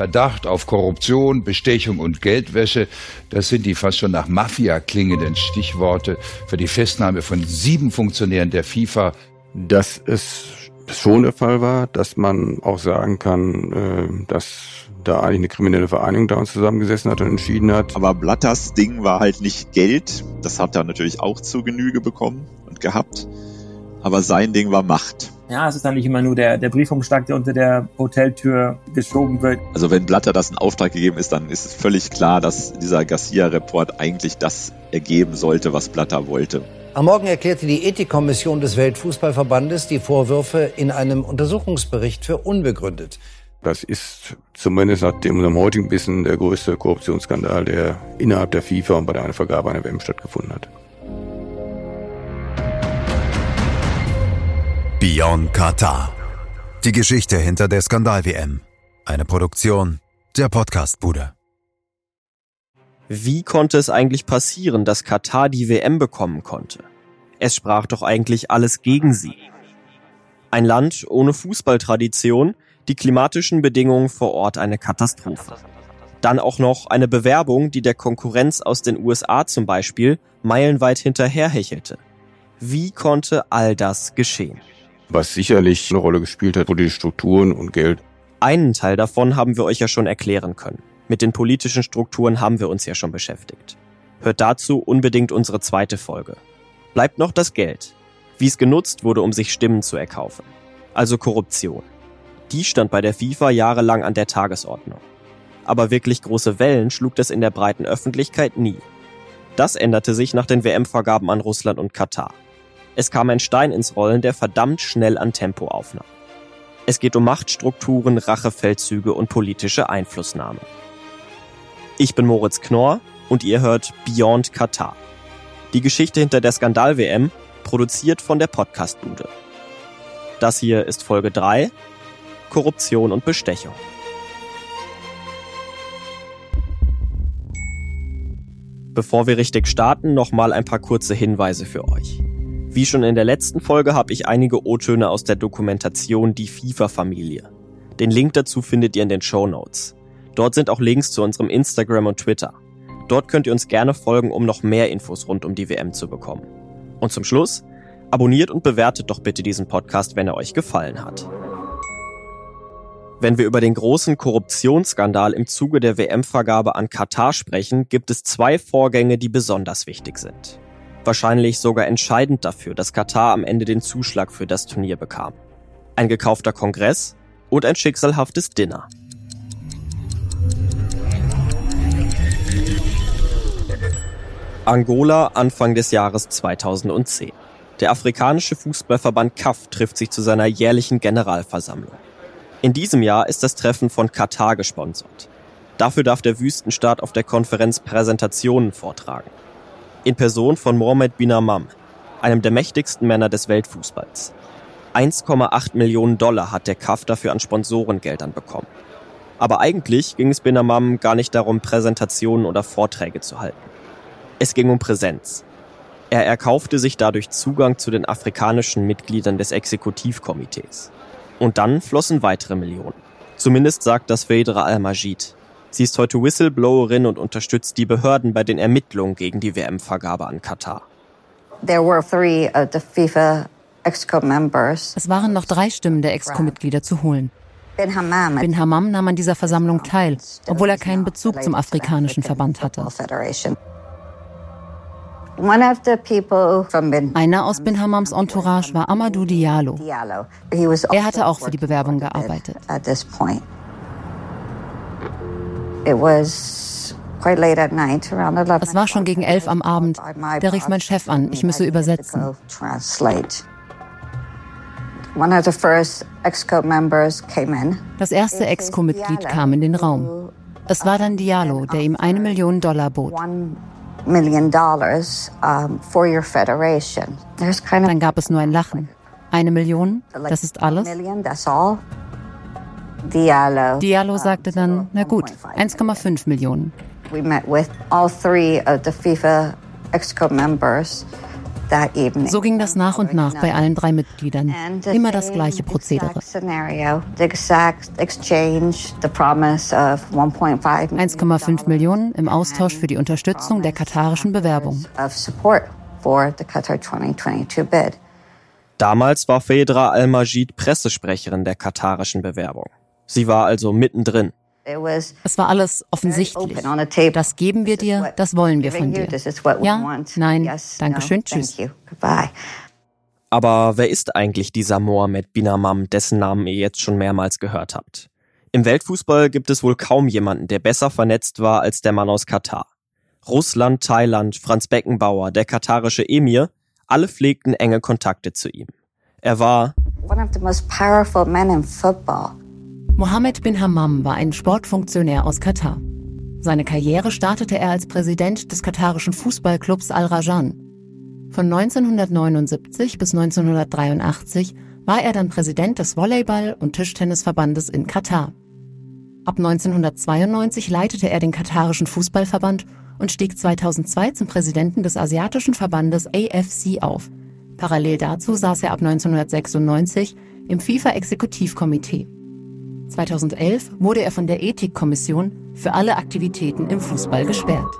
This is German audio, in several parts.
Verdacht auf Korruption, Bestechung und Geldwäsche, das sind die fast schon nach Mafia klingenden Stichworte für die Festnahme von sieben Funktionären der FIFA. Dass es schon der Fall war, dass man auch sagen kann, äh, dass da eigentlich eine kriminelle Vereinigung da uns zusammengesessen hat und entschieden hat. Aber Blatters Ding war halt nicht Geld. Das hat er natürlich auch zu Genüge bekommen und gehabt. Aber sein Ding war Macht. Ja, es ist dann nicht immer nur der, der Briefumschlag, der unter der Hoteltür geschoben wird. Also wenn Blatter das in Auftrag gegeben ist, dann ist es völlig klar, dass dieser Garcia-Report eigentlich das ergeben sollte, was Blatter wollte. Am Morgen erklärte die Ethikkommission des Weltfußballverbandes die Vorwürfe in einem Untersuchungsbericht für unbegründet. Das ist zumindest nach dem unserem heutigen Wissen der größte Korruptionsskandal, der innerhalb der FIFA und bei der Vergabe einer WM stattgefunden hat. Beyond Qatar. Die Geschichte hinter der Skandal-WM. Eine Produktion der Podcastbude. Wie konnte es eigentlich passieren, dass Katar die WM bekommen konnte? Es sprach doch eigentlich alles gegen sie. Ein Land ohne Fußballtradition, die klimatischen Bedingungen vor Ort eine Katastrophe. Dann auch noch eine Bewerbung, die der Konkurrenz aus den USA zum Beispiel meilenweit hinterherhechelte. Wie konnte all das geschehen? Was sicherlich eine Rolle gespielt hat, politische Strukturen und Geld. Einen Teil davon haben wir euch ja schon erklären können. Mit den politischen Strukturen haben wir uns ja schon beschäftigt. Hört dazu unbedingt unsere zweite Folge. Bleibt noch das Geld. Wie es genutzt wurde, um sich Stimmen zu erkaufen. Also Korruption. Die stand bei der FIFA jahrelang an der Tagesordnung. Aber wirklich große Wellen schlug das in der breiten Öffentlichkeit nie. Das änderte sich nach den WM-Vergaben an Russland und Katar. Es kam ein Stein ins Rollen, der verdammt schnell an Tempo aufnahm. Es geht um Machtstrukturen, Rachefeldzüge und politische Einflussnahme. Ich bin Moritz Knorr und ihr hört Beyond Katar. Die Geschichte hinter der Skandal-WM, produziert von der Podcastbude. Das hier ist Folge 3 Korruption und Bestechung. Bevor wir richtig starten, nochmal ein paar kurze Hinweise für euch. Wie schon in der letzten Folge habe ich einige O-Töne aus der Dokumentation Die FIFA-Familie. Den Link dazu findet ihr in den Show Notes. Dort sind auch Links zu unserem Instagram und Twitter. Dort könnt ihr uns gerne folgen, um noch mehr Infos rund um die WM zu bekommen. Und zum Schluss, abonniert und bewertet doch bitte diesen Podcast, wenn er euch gefallen hat. Wenn wir über den großen Korruptionsskandal im Zuge der WM-Vergabe an Katar sprechen, gibt es zwei Vorgänge, die besonders wichtig sind. Wahrscheinlich sogar entscheidend dafür, dass Katar am Ende den Zuschlag für das Turnier bekam. Ein gekaufter Kongress und ein schicksalhaftes Dinner. Angola Anfang des Jahres 2010. Der afrikanische Fußballverband CAF trifft sich zu seiner jährlichen Generalversammlung. In diesem Jahr ist das Treffen von Katar gesponsert. Dafür darf der Wüstenstaat auf der Konferenz Präsentationen vortragen. In Person von Mohamed bin Amam, einem der mächtigsten Männer des Weltfußballs. 1,8 Millionen Dollar hat der CAF dafür an Sponsorengeldern bekommen. Aber eigentlich ging es bin Amam gar nicht darum, Präsentationen oder Vorträge zu halten. Es ging um Präsenz. Er erkaufte sich dadurch Zugang zu den afrikanischen Mitgliedern des Exekutivkomitees. Und dann flossen weitere Millionen. Zumindest sagt das Vedra Al-Majid. Sie ist heute Whistleblowerin und unterstützt die Behörden bei den Ermittlungen gegen die WM-Vergabe an Katar. There were three of the FIFA Exco members. Es waren noch drei Stimmen der Exco-Mitglieder zu holen. Bin Hammam nahm an dieser Versammlung teil, obwohl er keinen Bezug zum afrikanischen Verband hatte. Einer aus Bin Hammams Entourage war Amadou Diallo. Er hatte auch für die Bewerbung gearbeitet. Es war schon gegen elf am Abend. Da rief mein Chef an, ich müsse übersetzen. Das erste Exco-Mitglied kam in den Raum. Es war dann Diallo, der ihm eine Million Dollar bot. Dann gab es nur ein Lachen. Eine Million, das ist alles? Diallo sagte dann, na gut, 1,5 Millionen. So ging das nach und nach bei allen drei Mitgliedern. Immer das gleiche Prozedere. 1,5 Millionen im Austausch für die Unterstützung der katarischen Bewerbung. Damals war Fedra Al-Majid Pressesprecherin der katarischen Bewerbung. Sie war also mittendrin. Es war alles offensichtlich. Das geben wir dir, das wollen wir von dir. Ja, nein, danke schön, tschüss. Aber wer ist eigentlich dieser Mohamed Binamam, dessen Namen ihr jetzt schon mehrmals gehört habt? Im Weltfußball gibt es wohl kaum jemanden, der besser vernetzt war als der Mann aus Katar. Russland, Thailand, Franz Beckenbauer, der katarische Emir, alle pflegten enge Kontakte zu ihm. Er war one of the most powerful men in football. Mohammed bin Hammam war ein Sportfunktionär aus Katar. Seine Karriere startete er als Präsident des katarischen Fußballclubs Al-Rajan. Von 1979 bis 1983 war er dann Präsident des Volleyball- und Tischtennisverbandes in Katar. Ab 1992 leitete er den katarischen Fußballverband und stieg 2002 zum Präsidenten des asiatischen Verbandes AFC auf. Parallel dazu saß er ab 1996 im FIFA-Exekutivkomitee. 2011 wurde er von der Ethikkommission für alle Aktivitäten im Fußball gesperrt.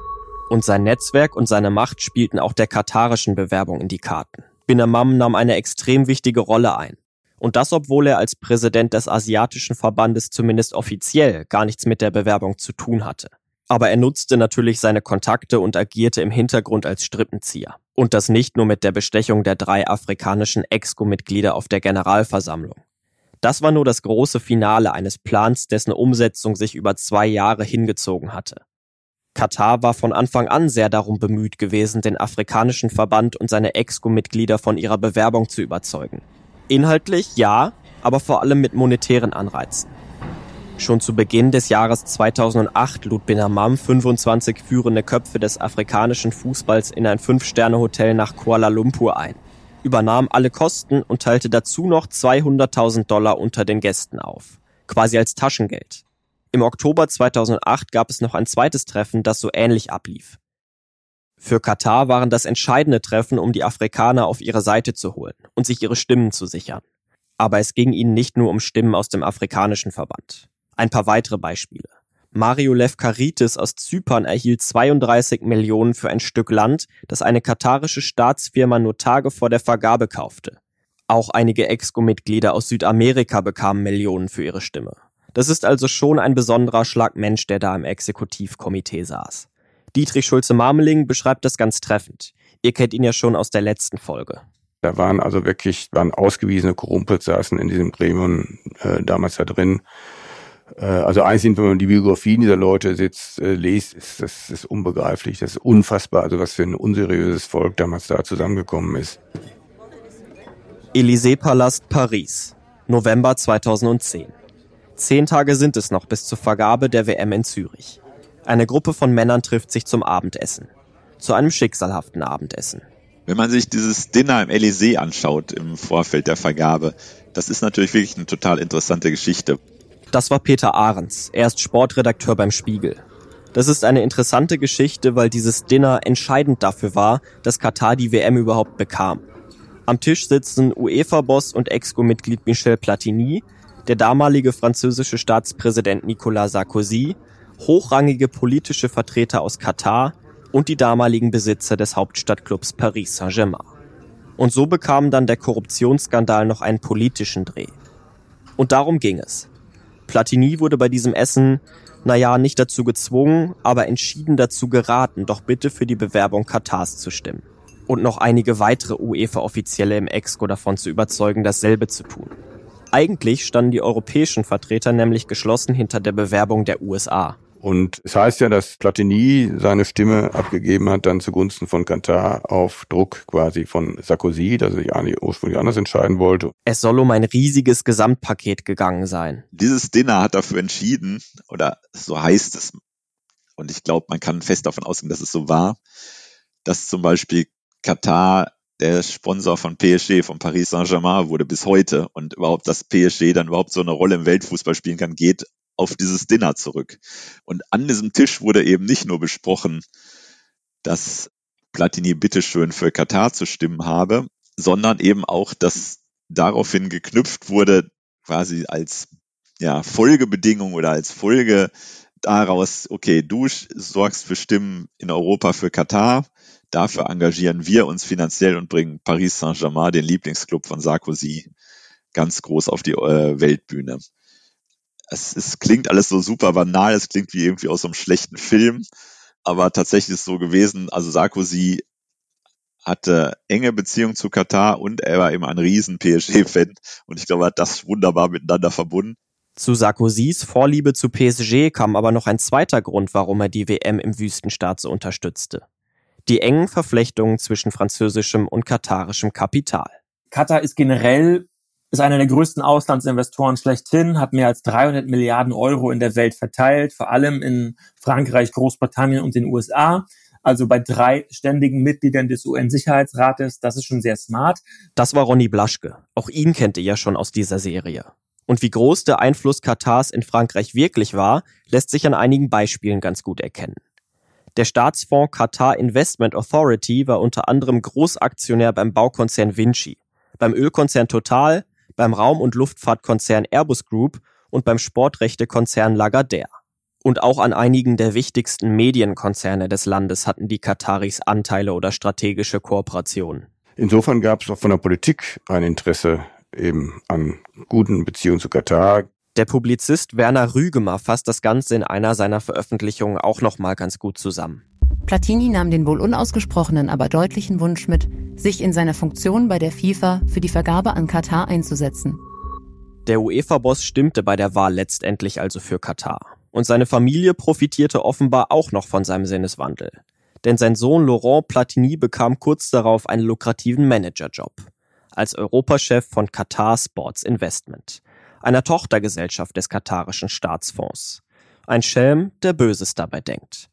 Und sein Netzwerk und seine Macht spielten auch der katarischen Bewerbung in die Karten. Bin Amam nahm eine extrem wichtige Rolle ein. Und das, obwohl er als Präsident des Asiatischen Verbandes zumindest offiziell gar nichts mit der Bewerbung zu tun hatte. Aber er nutzte natürlich seine Kontakte und agierte im Hintergrund als Strippenzieher. Und das nicht nur mit der Bestechung der drei afrikanischen EXCO-Mitglieder auf der Generalversammlung. Das war nur das große Finale eines Plans, dessen Umsetzung sich über zwei Jahre hingezogen hatte. Katar war von Anfang an sehr darum bemüht gewesen, den afrikanischen Verband und seine EXCO-Mitglieder von ihrer Bewerbung zu überzeugen. Inhaltlich ja, aber vor allem mit monetären Anreizen. Schon zu Beginn des Jahres 2008 lud Bin Hammam 25 führende Köpfe des afrikanischen Fußballs in ein Fünf-Sterne-Hotel nach Kuala Lumpur ein übernahm alle Kosten und teilte dazu noch 200.000 Dollar unter den Gästen auf. Quasi als Taschengeld. Im Oktober 2008 gab es noch ein zweites Treffen, das so ähnlich ablief. Für Katar waren das entscheidende Treffen, um die Afrikaner auf ihre Seite zu holen und sich ihre Stimmen zu sichern. Aber es ging ihnen nicht nur um Stimmen aus dem afrikanischen Verband. Ein paar weitere Beispiele. Mario Lefkaritis aus Zypern erhielt 32 Millionen für ein Stück Land, das eine katarische Staatsfirma nur Tage vor der Vergabe kaufte. Auch einige Exco-Mitglieder aus Südamerika bekamen Millionen für ihre Stimme. Das ist also schon ein besonderer Schlag Mensch, der da im Exekutivkomitee saß. Dietrich Schulze-Marmeling beschreibt das ganz treffend. Ihr kennt ihn ja schon aus der letzten Folge. Da waren also wirklich, waren ausgewiesene Korrumpel saßen in diesem Gremium äh, damals da drin. Äh, also einzeln, wenn man die Biografien dieser Leute sitzt, äh, liest, ist das ist unbegreiflich. Das ist unfassbar, also was für ein unseriöses Volk damals da zusammengekommen ist. Élysée-Palast Paris, November 2010. Zehn Tage sind es noch bis zur Vergabe der WM in Zürich. Eine Gruppe von Männern trifft sich zum Abendessen. Zu einem schicksalhaften Abendessen. Wenn man sich dieses Dinner im Élysée anschaut im Vorfeld der Vergabe, das ist natürlich wirklich eine total interessante Geschichte. Das war Peter Ahrens. Er ist Sportredakteur beim Spiegel. Das ist eine interessante Geschichte, weil dieses Dinner entscheidend dafür war, dass Katar die WM überhaupt bekam. Am Tisch sitzen UEFA-Boss und Exco-Mitglied Michel Platini, der damalige französische Staatspräsident Nicolas Sarkozy, hochrangige politische Vertreter aus Katar und die damaligen Besitzer des Hauptstadtclubs Paris Saint-Germain. Und so bekam dann der Korruptionsskandal noch einen politischen Dreh. Und darum ging es. Platini wurde bei diesem Essen, naja, nicht dazu gezwungen, aber entschieden dazu geraten, doch bitte für die Bewerbung Katars zu stimmen. Und noch einige weitere UEFA-Offizielle im Exco davon zu überzeugen, dasselbe zu tun. Eigentlich standen die europäischen Vertreter nämlich geschlossen hinter der Bewerbung der USA. Und es heißt ja, dass Platini seine Stimme abgegeben hat, dann zugunsten von Katar auf Druck quasi von Sarkozy, dass er sich eigentlich ursprünglich anders entscheiden wollte. Es soll um ein riesiges Gesamtpaket gegangen sein. Dieses Dinner hat dafür entschieden, oder so heißt es, und ich glaube, man kann fest davon ausgehen, dass es so war, dass zum Beispiel Katar der Sponsor von PSG, von Paris Saint-Germain wurde bis heute und überhaupt, dass PSG dann überhaupt so eine Rolle im Weltfußball spielen kann, geht auf dieses Dinner zurück. Und an diesem Tisch wurde eben nicht nur besprochen, dass Platini bitteschön für Katar zu stimmen habe, sondern eben auch, dass daraufhin geknüpft wurde, quasi als ja, Folgebedingung oder als Folge daraus, okay, du sorgst für Stimmen in Europa für Katar, dafür engagieren wir uns finanziell und bringen Paris Saint-Germain, den Lieblingsclub von Sarkozy, ganz groß auf die äh, Weltbühne. Es, es klingt alles so super banal, es klingt wie irgendwie aus so einem schlechten Film, aber tatsächlich ist es so gewesen, also Sarkozy hatte enge Beziehung zu Katar und er war eben ein riesen PSG-Fan und ich glaube, er hat das wunderbar miteinander verbunden. Zu Sarkozys Vorliebe zu PSG kam aber noch ein zweiter Grund, warum er die WM im Wüstenstaat so unterstützte. Die engen Verflechtungen zwischen französischem und katarischem Kapital. Katar ist generell ist einer der größten Auslandsinvestoren schlechthin, hat mehr als 300 Milliarden Euro in der Welt verteilt, vor allem in Frankreich, Großbritannien und den USA. Also bei drei ständigen Mitgliedern des UN-Sicherheitsrates, das ist schon sehr smart. Das war Ronny Blaschke. Auch ihn kennt ihr ja schon aus dieser Serie. Und wie groß der Einfluss Katars in Frankreich wirklich war, lässt sich an einigen Beispielen ganz gut erkennen. Der Staatsfonds Qatar Investment Authority war unter anderem Großaktionär beim Baukonzern Vinci, beim Ölkonzern Total, beim Raum- und Luftfahrtkonzern Airbus Group und beim Sportrechtekonzern Lagardère. Und auch an einigen der wichtigsten Medienkonzerne des Landes hatten die Kataris Anteile oder strategische Kooperationen. Insofern gab es auch von der Politik ein Interesse eben an guten Beziehungen zu Katar. Der Publizist Werner Rügemer fasst das Ganze in einer seiner Veröffentlichungen auch nochmal ganz gut zusammen. Platini nahm den wohl unausgesprochenen, aber deutlichen Wunsch mit, sich in seiner Funktion bei der FIFA für die Vergabe an Katar einzusetzen. Der UEFA-Boss stimmte bei der Wahl letztendlich also für Katar. Und seine Familie profitierte offenbar auch noch von seinem Sinneswandel. Denn sein Sohn Laurent Platini bekam kurz darauf einen lukrativen Managerjob als Europachef von Qatar Sports Investment, einer Tochtergesellschaft des katarischen Staatsfonds. Ein Schelm, der Böses dabei denkt.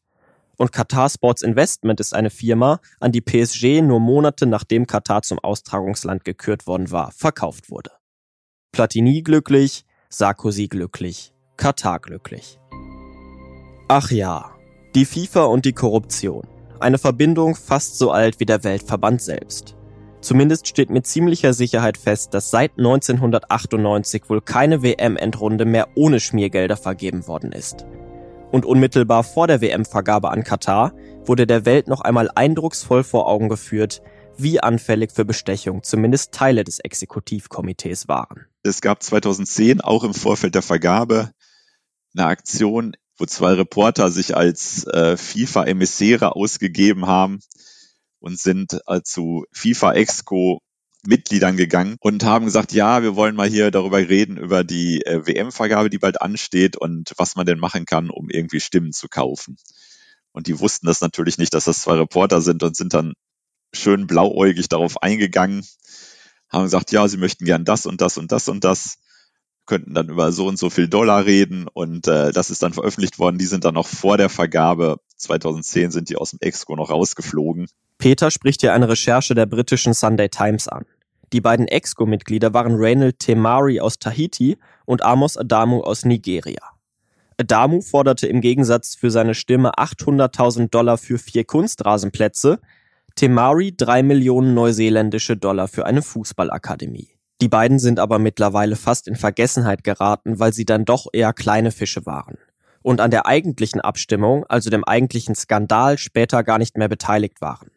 Und Qatar Sports Investment ist eine Firma, an die PSG nur Monate nachdem Katar zum Austragungsland gekürt worden war, verkauft wurde. Platini glücklich, Sarkozy glücklich, Katar glücklich. Ach ja, die FIFA und die Korruption. Eine Verbindung fast so alt wie der Weltverband selbst. Zumindest steht mit ziemlicher Sicherheit fest, dass seit 1998 wohl keine WM-Endrunde mehr ohne Schmiergelder vergeben worden ist. Und unmittelbar vor der WM-Vergabe an Katar wurde der Welt noch einmal eindrucksvoll vor Augen geführt, wie anfällig für Bestechung zumindest Teile des Exekutivkomitees waren. Es gab 2010 auch im Vorfeld der Vergabe eine Aktion, wo zwei Reporter sich als äh, FIFA-Emissäre ausgegeben haben und sind äh, zu FIFA Exco Mitgliedern gegangen und haben gesagt, ja, wir wollen mal hier darüber reden, über die äh, WM-Vergabe, die bald ansteht und was man denn machen kann, um irgendwie Stimmen zu kaufen. Und die wussten das natürlich nicht, dass das zwei Reporter sind und sind dann schön blauäugig darauf eingegangen, haben gesagt, ja, sie möchten gern das und das und das und das, könnten dann über so und so viel Dollar reden und äh, das ist dann veröffentlicht worden. Die sind dann noch vor der Vergabe 2010 sind die aus dem Exco noch rausgeflogen Peter spricht hier eine Recherche der britischen Sunday Times an. Die beiden EXCO-Mitglieder waren Reynald Temari aus Tahiti und Amos Adamu aus Nigeria. Adamu forderte im Gegensatz für seine Stimme 800.000 Dollar für vier Kunstrasenplätze, Temari drei Millionen neuseeländische Dollar für eine Fußballakademie. Die beiden sind aber mittlerweile fast in Vergessenheit geraten, weil sie dann doch eher kleine Fische waren und an der eigentlichen Abstimmung, also dem eigentlichen Skandal, später gar nicht mehr beteiligt waren.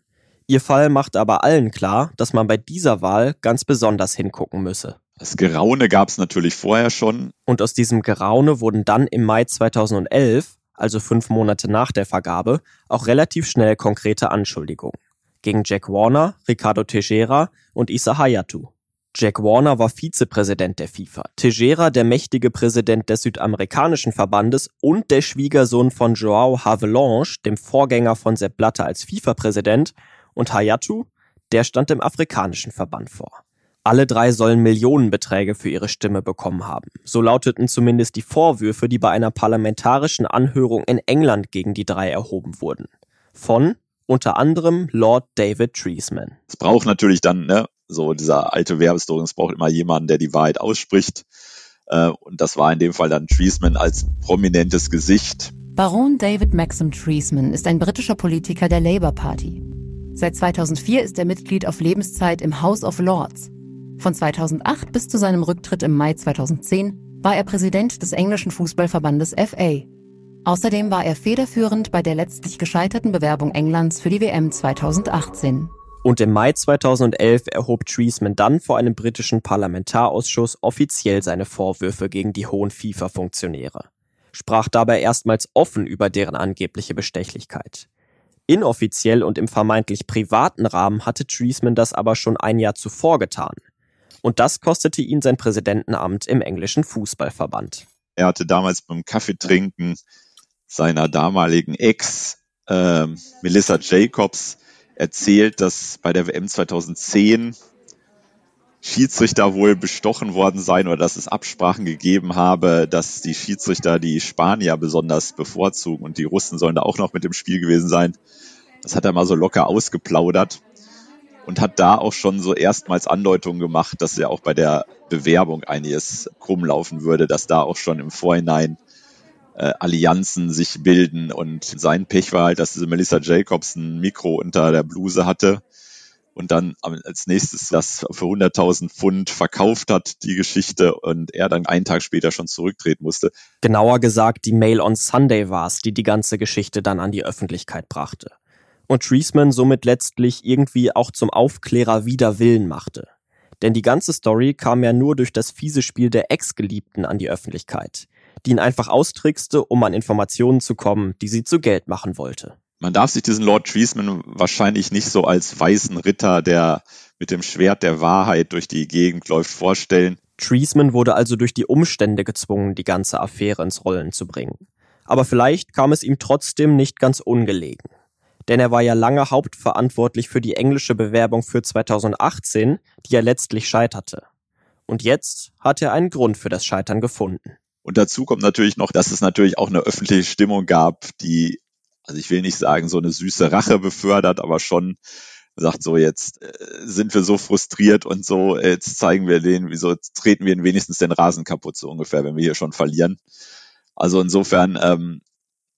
Ihr Fall macht aber allen klar, dass man bei dieser Wahl ganz besonders hingucken müsse. Das Geraune gab es natürlich vorher schon. Und aus diesem Geraune wurden dann im Mai 2011, also fünf Monate nach der Vergabe, auch relativ schnell konkrete Anschuldigungen. Gegen Jack Warner, Ricardo Teixeira und Issa Hayatu. Jack Warner war Vizepräsident der FIFA, Teixeira der mächtige Präsident des südamerikanischen Verbandes und der Schwiegersohn von Joao Havelange, dem Vorgänger von Sepp Blatter als FIFA-Präsident und Hayatu, der stand dem afrikanischen Verband vor. Alle drei sollen Millionenbeträge für ihre Stimme bekommen haben. So lauteten zumindest die Vorwürfe, die bei einer parlamentarischen Anhörung in England gegen die drei erhoben wurden. Von unter anderem Lord David Treesman. Es braucht natürlich dann, ne, so dieser alte Werbeslogan, es braucht immer jemanden, der die Wahrheit ausspricht. Äh, und das war in dem Fall dann Treesman als prominentes Gesicht. Baron David Maxim Treesman ist ein britischer Politiker der Labour Party. Seit 2004 ist er Mitglied auf Lebenszeit im House of Lords. Von 2008 bis zu seinem Rücktritt im Mai 2010 war er Präsident des englischen Fußballverbandes FA. Außerdem war er federführend bei der letztlich gescheiterten Bewerbung Englands für die WM 2018. Und im Mai 2011 erhob Treisman dann vor einem britischen Parlamentarausschuss offiziell seine Vorwürfe gegen die hohen FIFA-Funktionäre, sprach dabei erstmals offen über deren angebliche Bestechlichkeit. Inoffiziell und im vermeintlich privaten Rahmen hatte Treisman das aber schon ein Jahr zuvor getan. Und das kostete ihn sein Präsidentenamt im englischen Fußballverband. Er hatte damals beim Kaffeetrinken seiner damaligen Ex äh, Melissa Jacobs erzählt, dass bei der WM 2010 Schiedsrichter wohl bestochen worden seien oder dass es Absprachen gegeben habe, dass die Schiedsrichter die Spanier besonders bevorzugen und die Russen sollen da auch noch mit im Spiel gewesen sein. Das hat er mal so locker ausgeplaudert und hat da auch schon so erstmals Andeutungen gemacht, dass ja auch bei der Bewerbung einiges krumm laufen würde, dass da auch schon im Vorhinein äh, Allianzen sich bilden und sein Pech war halt, dass diese Melissa Jacobs ein Mikro unter der Bluse hatte und dann als nächstes das für 100.000 Pfund verkauft hat, die Geschichte, und er dann einen Tag später schon zurücktreten musste. Genauer gesagt, die Mail on Sunday war es, die die ganze Geschichte dann an die Öffentlichkeit brachte. Und Treisman somit letztlich irgendwie auch zum Aufklärer wider Willen machte. Denn die ganze Story kam ja nur durch das fiese Spiel der Ex-Geliebten an die Öffentlichkeit, die ihn einfach austrickste, um an Informationen zu kommen, die sie zu Geld machen wollte. Man darf sich diesen Lord Treesman wahrscheinlich nicht so als weißen Ritter, der mit dem Schwert der Wahrheit durch die Gegend läuft, vorstellen. Treesman wurde also durch die Umstände gezwungen, die ganze Affäre ins Rollen zu bringen. Aber vielleicht kam es ihm trotzdem nicht ganz ungelegen. Denn er war ja lange hauptverantwortlich für die englische Bewerbung für 2018, die ja letztlich scheiterte. Und jetzt hat er einen Grund für das Scheitern gefunden. Und dazu kommt natürlich noch, dass es natürlich auch eine öffentliche Stimmung gab, die also ich will nicht sagen, so eine süße Rache befördert, aber schon sagt so, jetzt äh, sind wir so frustriert und so, jetzt zeigen wir denen, wieso treten wir ihnen wenigstens den Rasen kaputt, so ungefähr, wenn wir hier schon verlieren. Also insofern ähm,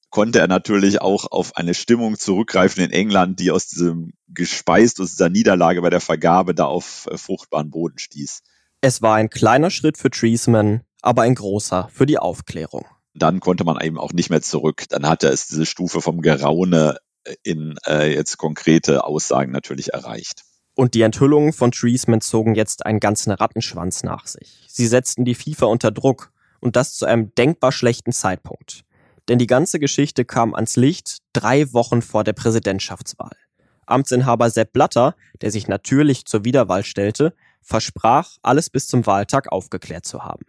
konnte er natürlich auch auf eine Stimmung zurückgreifen in England, die aus diesem gespeist, aus dieser Niederlage bei der Vergabe da auf äh, fruchtbaren Boden stieß. Es war ein kleiner Schritt für Treesman, aber ein großer für die Aufklärung dann konnte man eben auch nicht mehr zurück. Dann hatte es diese Stufe vom Geraune in äh, jetzt konkrete Aussagen natürlich erreicht. Und die Enthüllungen von Treesman zogen jetzt einen ganzen Rattenschwanz nach sich. Sie setzten die FIFA unter Druck und das zu einem denkbar schlechten Zeitpunkt. Denn die ganze Geschichte kam ans Licht drei Wochen vor der Präsidentschaftswahl. Amtsinhaber Sepp Blatter, der sich natürlich zur Wiederwahl stellte, versprach, alles bis zum Wahltag aufgeklärt zu haben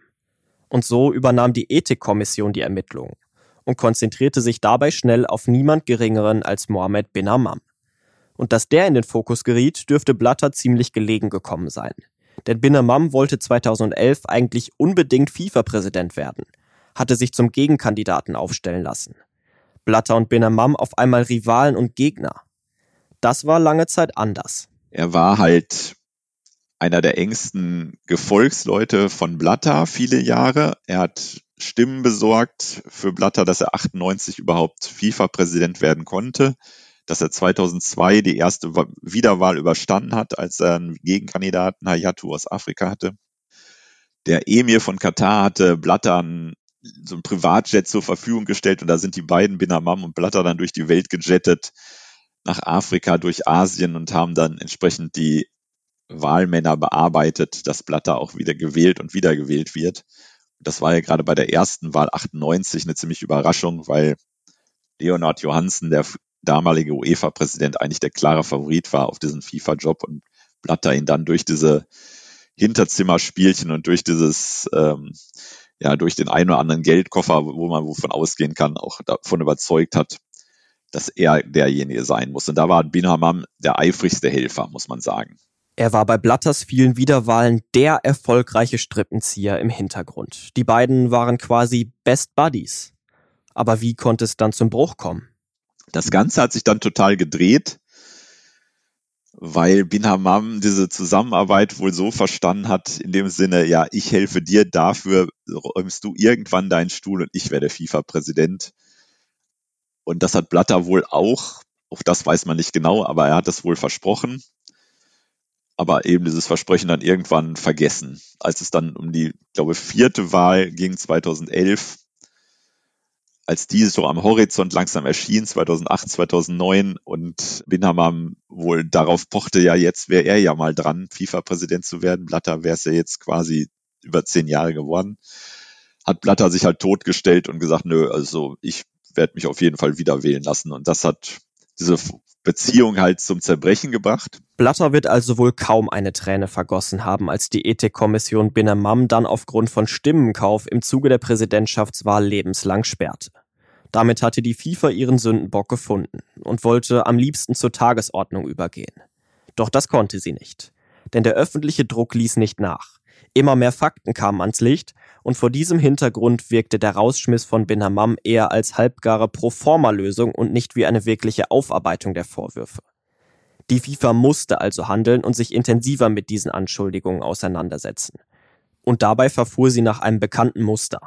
und so übernahm die Ethikkommission die Ermittlungen und konzentrierte sich dabei schnell auf niemand Geringeren als Mohammed bin Hammam. Und dass der in den Fokus geriet, dürfte Blatter ziemlich gelegen gekommen sein. Denn bin Hammam wollte 2011 eigentlich unbedingt FIFA-Präsident werden, hatte sich zum Gegenkandidaten aufstellen lassen. Blatter und bin Hammam auf einmal Rivalen und Gegner. Das war lange Zeit anders. Er war halt einer der engsten Gefolgsleute von Blatter viele Jahre. Er hat Stimmen besorgt für Blatter, dass er 98 überhaupt FIFA-Präsident werden konnte, dass er 2002 die erste Wiederwahl überstanden hat, als er einen Gegenkandidaten Hayatu aus Afrika hatte. Der Emir von Katar hatte Blatter so ein Privatjet zur Verfügung gestellt und da sind die beiden Binamam und Blatter dann durch die Welt gejettet nach Afrika, durch Asien und haben dann entsprechend die Wahlmänner bearbeitet, dass Blatter auch wieder gewählt und wiedergewählt wird. Das war ja gerade bei der ersten Wahl 98 eine ziemliche Überraschung, weil Leonard Johansen, der damalige UEFA-Präsident, eigentlich der klare Favorit war auf diesen FIFA-Job und Blatter ihn dann durch diese Hinterzimmerspielchen und durch dieses, ähm, ja, durch den einen oder anderen Geldkoffer, wo man wovon ausgehen kann, auch davon überzeugt hat, dass er derjenige sein muss. Und da war Bin Hammam der eifrigste Helfer, muss man sagen. Er war bei Blatters vielen Wiederwahlen der erfolgreiche Strippenzieher im Hintergrund. Die beiden waren quasi Best Buddies. Aber wie konnte es dann zum Bruch kommen? Das Ganze hat sich dann total gedreht, weil Bin Hammam diese Zusammenarbeit wohl so verstanden hat, in dem Sinne, ja, ich helfe dir, dafür räumst du irgendwann deinen Stuhl und ich werde FIFA-Präsident. Und das hat Blatter wohl auch Auch das weiß man nicht genau, aber er hat es wohl versprochen. Aber eben dieses Versprechen dann irgendwann vergessen. Als es dann um die, glaube vierte Wahl ging 2011, als diese so am Horizont langsam erschien, 2008, 2009 und Binhamam wohl darauf pochte, ja jetzt wäre er ja mal dran, FIFA-Präsident zu werden. Blatter wäre es ja jetzt quasi über zehn Jahre geworden. Hat Blatter sich halt totgestellt und gesagt, nö, also ich werde mich auf jeden Fall wieder wählen lassen. Und das hat diese Beziehung halt zum Zerbrechen gebracht. Blatter wird also wohl kaum eine Träne vergossen haben, als die Ethikkommission Binamam dann aufgrund von Stimmenkauf im Zuge der Präsidentschaftswahl lebenslang sperrte. Damit hatte die FIFA ihren Sündenbock gefunden und wollte am liebsten zur Tagesordnung übergehen. Doch das konnte sie nicht. Denn der öffentliche Druck ließ nicht nach. Immer mehr Fakten kamen ans Licht und vor diesem Hintergrund wirkte der Rausschmiss von Bin Hammam eher als halbgare Proforma-Lösung und nicht wie eine wirkliche Aufarbeitung der Vorwürfe. Die FIFA musste also handeln und sich intensiver mit diesen Anschuldigungen auseinandersetzen. Und dabei verfuhr sie nach einem bekannten Muster.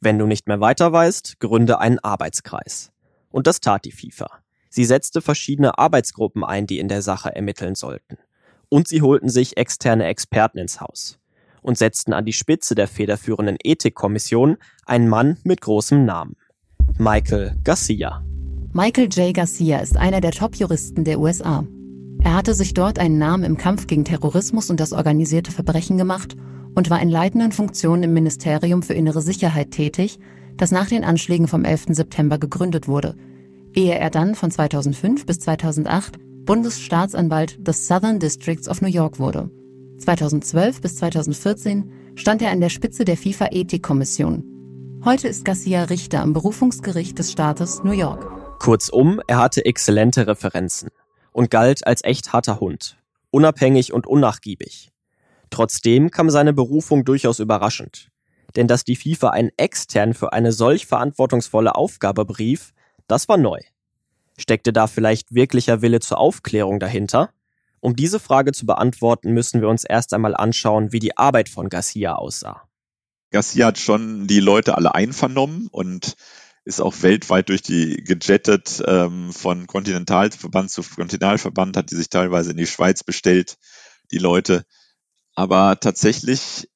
Wenn du nicht mehr weiter weißt, gründe einen Arbeitskreis. Und das tat die FIFA. Sie setzte verschiedene Arbeitsgruppen ein, die in der Sache ermitteln sollten. Und sie holten sich externe Experten ins Haus und setzten an die Spitze der federführenden Ethikkommission einen Mann mit großem Namen. Michael Garcia. Michael J. Garcia ist einer der Top-Juristen der USA. Er hatte sich dort einen Namen im Kampf gegen Terrorismus und das organisierte Verbrechen gemacht und war in leitenden Funktionen im Ministerium für innere Sicherheit tätig, das nach den Anschlägen vom 11. September gegründet wurde, ehe er dann von 2005 bis 2008 Bundesstaatsanwalt des Southern Districts of New York wurde. 2012 bis 2014 stand er an der Spitze der FIFA-Ethikkommission. Heute ist Garcia Richter am Berufungsgericht des Staates New York. Kurzum, er hatte exzellente Referenzen und galt als echt harter Hund, unabhängig und unnachgiebig. Trotzdem kam seine Berufung durchaus überraschend. Denn dass die FIFA einen extern für eine solch verantwortungsvolle Aufgabe brief, das war neu. Steckte da vielleicht wirklicher Wille zur Aufklärung dahinter? Um diese Frage zu beantworten, müssen wir uns erst einmal anschauen, wie die Arbeit von Garcia aussah. Garcia hat schon die Leute alle einvernommen und ist auch weltweit durch die gejettet ähm, von Kontinentalverband zu Kontinentalverband, hat die sich teilweise in die Schweiz bestellt, die Leute. Aber tatsächlich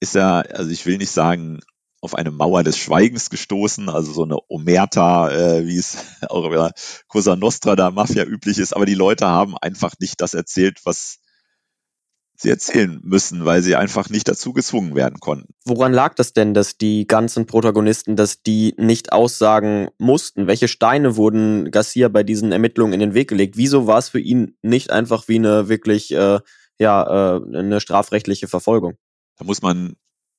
ist er, also ich will nicht sagen, auf eine Mauer des Schweigens gestoßen, also so eine Omerta, äh, wie es auch bei Cosa Nostra da Mafia üblich ist. Aber die Leute haben einfach nicht das erzählt, was sie erzählen müssen, weil sie einfach nicht dazu gezwungen werden konnten. Woran lag das denn, dass die ganzen Protagonisten, dass die nicht aussagen mussten? Welche Steine wurden Garcia bei diesen Ermittlungen in den Weg gelegt? Wieso war es für ihn nicht einfach wie eine wirklich, äh, ja, äh, eine strafrechtliche Verfolgung? Da muss man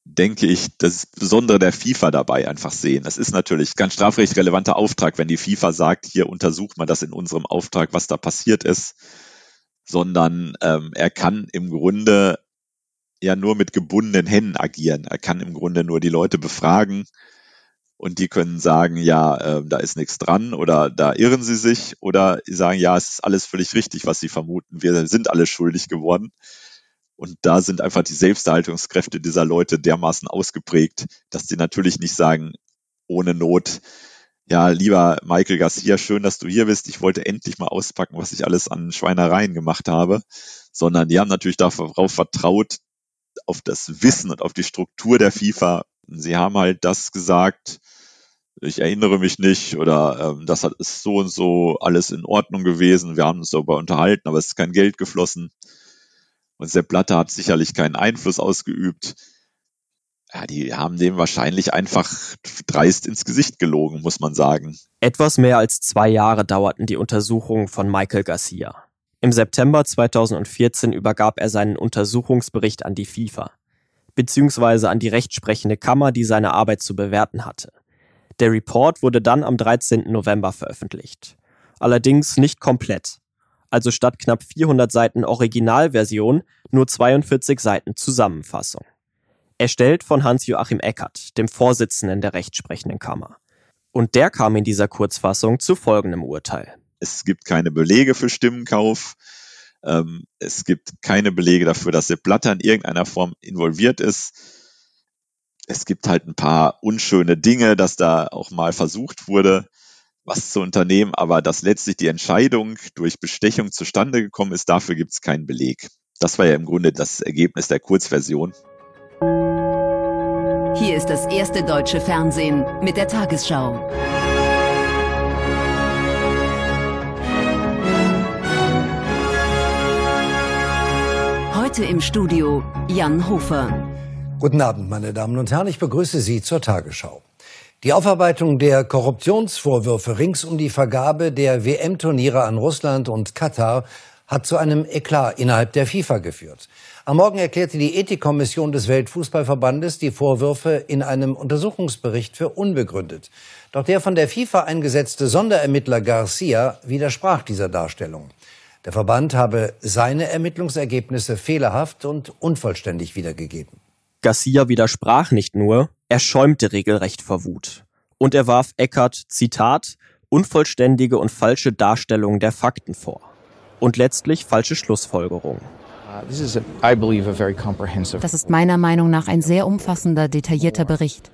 denke ich, das Besondere der FIFA dabei einfach sehen. Das ist natürlich ganz strafrechtsrelevanter Auftrag, wenn die FIFA sagt, hier untersucht man das in unserem Auftrag, was da passiert ist sondern ähm, er kann im Grunde ja nur mit gebundenen Händen agieren. Er kann im Grunde nur die Leute befragen und die können sagen, ja, äh, da ist nichts dran oder da irren sie sich oder sagen, ja, es ist alles völlig richtig, was sie vermuten. Wir sind alle schuldig geworden. Und da sind einfach die Selbsterhaltungskräfte dieser Leute dermaßen ausgeprägt, dass sie natürlich nicht sagen, ohne Not, ja, lieber Michael Garcia, schön, dass du hier bist. Ich wollte endlich mal auspacken, was ich alles an Schweinereien gemacht habe. Sondern die haben natürlich darauf vertraut, auf das Wissen und auf die Struktur der FIFA. Sie haben halt das gesagt, ich erinnere mich nicht oder ähm, das hat, ist so und so alles in Ordnung gewesen. Wir haben uns darüber unterhalten, aber es ist kein Geld geflossen. Und Sepp Blatter hat sicherlich keinen Einfluss ausgeübt ja, die haben dem wahrscheinlich einfach dreist ins Gesicht gelogen, muss man sagen. Etwas mehr als zwei Jahre dauerten die Untersuchungen von Michael Garcia. Im September 2014 übergab er seinen Untersuchungsbericht an die FIFA, beziehungsweise an die rechtsprechende Kammer, die seine Arbeit zu bewerten hatte. Der Report wurde dann am 13. November veröffentlicht. Allerdings nicht komplett. Also statt knapp 400 Seiten Originalversion nur 42 Seiten Zusammenfassung erstellt von Hans-Joachim Eckert, dem Vorsitzenden der rechtsprechenden Kammer. Und der kam in dieser Kurzfassung zu folgendem Urteil. Es gibt keine Belege für Stimmenkauf. Ähm, es gibt keine Belege dafür, dass Sepp Blatter in irgendeiner Form involviert ist. Es gibt halt ein paar unschöne Dinge, dass da auch mal versucht wurde, was zu unternehmen, aber dass letztlich die Entscheidung durch Bestechung zustande gekommen ist, dafür gibt es keinen Beleg. Das war ja im Grunde das Ergebnis der Kurzversion. Hier ist das erste deutsche Fernsehen mit der Tagesschau. Heute im Studio Jan Hofer. Guten Abend, meine Damen und Herren. Ich begrüße Sie zur Tagesschau. Die Aufarbeitung der Korruptionsvorwürfe rings um die Vergabe der WM-Turniere an Russland und Katar hat zu einem Eklat innerhalb der FIFA geführt. Am Morgen erklärte die Ethikkommission des Weltfußballverbandes die Vorwürfe in einem Untersuchungsbericht für unbegründet. Doch der von der FIFA eingesetzte Sonderermittler Garcia widersprach dieser Darstellung. Der Verband habe seine Ermittlungsergebnisse fehlerhaft und unvollständig wiedergegeben. Garcia widersprach nicht nur, er schäumte regelrecht vor Wut. Und er warf Eckert, Zitat, unvollständige und falsche Darstellungen der Fakten vor. Und letztlich falsche Schlussfolgerungen. Das ist meiner Meinung nach ein sehr umfassender, detaillierter Bericht.